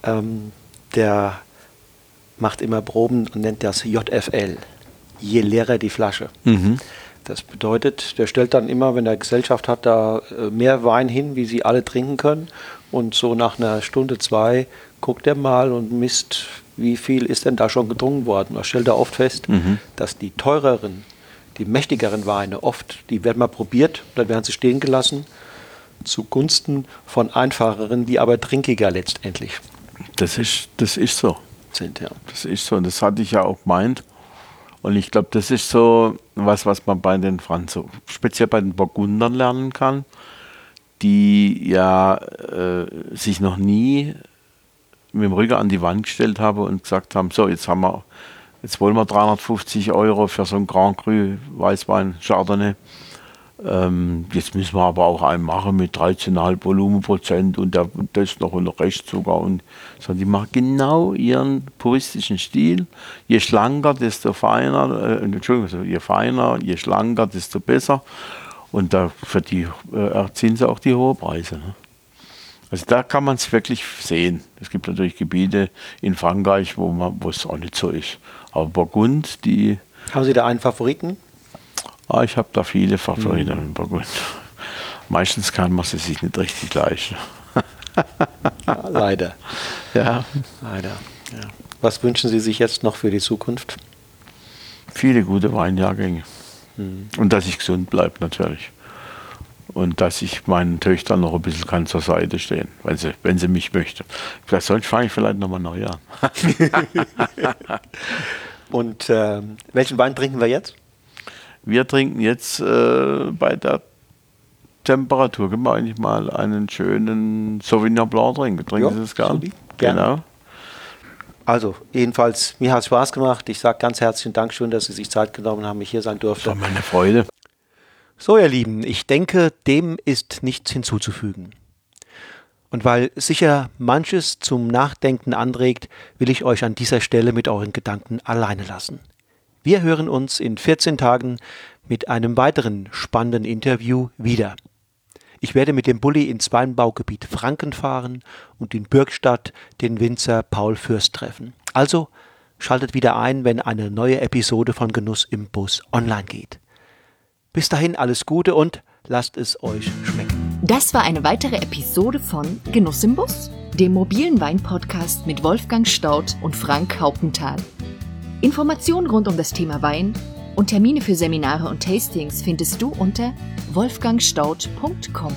ähm, der macht immer Proben und nennt das JFL. Je leerer die Flasche. Mhm. Das bedeutet, der stellt dann immer, wenn er Gesellschaft hat, da äh, mehr Wein hin, wie sie alle trinken können. Und so nach einer Stunde, zwei guckt er mal und misst, wie viel ist denn da schon getrunken worden. Man stellt da oft fest, mhm. dass die teureren, die mächtigeren Weine oft, die werden mal probiert, dann werden sie stehen gelassen, zugunsten von einfacheren, die aber trinkiger letztendlich. Das ist, das ist so. Sind, ja. Das ist so. Und das hatte ich ja auch gemeint. Und ich glaube, das ist so was, was man bei den Franzosen, speziell bei den Burgundern lernen kann. die ja äh, sich noch nie mit dem Rücken an die Wand gestellt haben und gesagt haben, so jetzt haben wir, jetzt wollen wir 350 Euro für so ein Grand Cru Weißwein Chardonnay. Ähm, jetzt müssen wir aber auch einen machen mit 13,5 Volumenprozent und der, das noch und rechts sogar. Und so, die machen genau ihren puristischen Stil. Je schlanker, desto feiner, äh, Entschuldigung, je feiner, je schlanker, desto besser. Und da für die äh, erzielen sie auch die hohen Preise. Ne? Also da kann man es wirklich sehen. Es gibt natürlich Gebiete in Frankreich, wo es auch nicht so ist. Aber Burgund, die. Haben Sie da einen Favoriten? Ah, ich habe da viele Favoriten mhm. in Burgund. Meistens kann man sie sich nicht richtig leisten. ja, leider. Ja. Leider. Ja. Was wünschen Sie sich jetzt noch für die Zukunft? Viele gute Weinjahrgänge. Mhm. Und dass ich gesund bleibe natürlich. Und dass ich meinen Töchtern noch ein bisschen kann zur Seite stehen, wenn sie, wenn sie mich möchte. Vielleicht sonst fange ich vielleicht nochmal neu an. Und äh, welchen Wein trinken wir jetzt? Wir trinken jetzt äh, bei der Temperatur, können wir eigentlich mal einen schönen Sauvignon Blanc trinken. Trinken ja, Sie das gern? Genau. Also, jedenfalls, mir hat es Spaß gemacht. Ich sage ganz herzlichen Dank schön, dass Sie sich Zeit genommen haben, ich hier sein durfte. Das war meine Freude. So, ihr Lieben, ich denke, dem ist nichts hinzuzufügen. Und weil sicher manches zum Nachdenken anregt, will ich euch an dieser Stelle mit euren Gedanken alleine lassen. Wir hören uns in 14 Tagen mit einem weiteren spannenden Interview wieder. Ich werde mit dem Bulli ins Weinbaugebiet Franken fahren und in Bürgstadt den Winzer Paul Fürst treffen. Also schaltet wieder ein, wenn eine neue Episode von Genuss im Bus online geht. Bis dahin alles Gute und lasst es euch schmecken. Das war eine weitere Episode von Genuss im Bus, dem mobilen Wein-Podcast mit Wolfgang Staudt und Frank Hauptenthal. Informationen rund um das Thema Wein und Termine für Seminare und Tastings findest du unter wolfgangstaudt.com.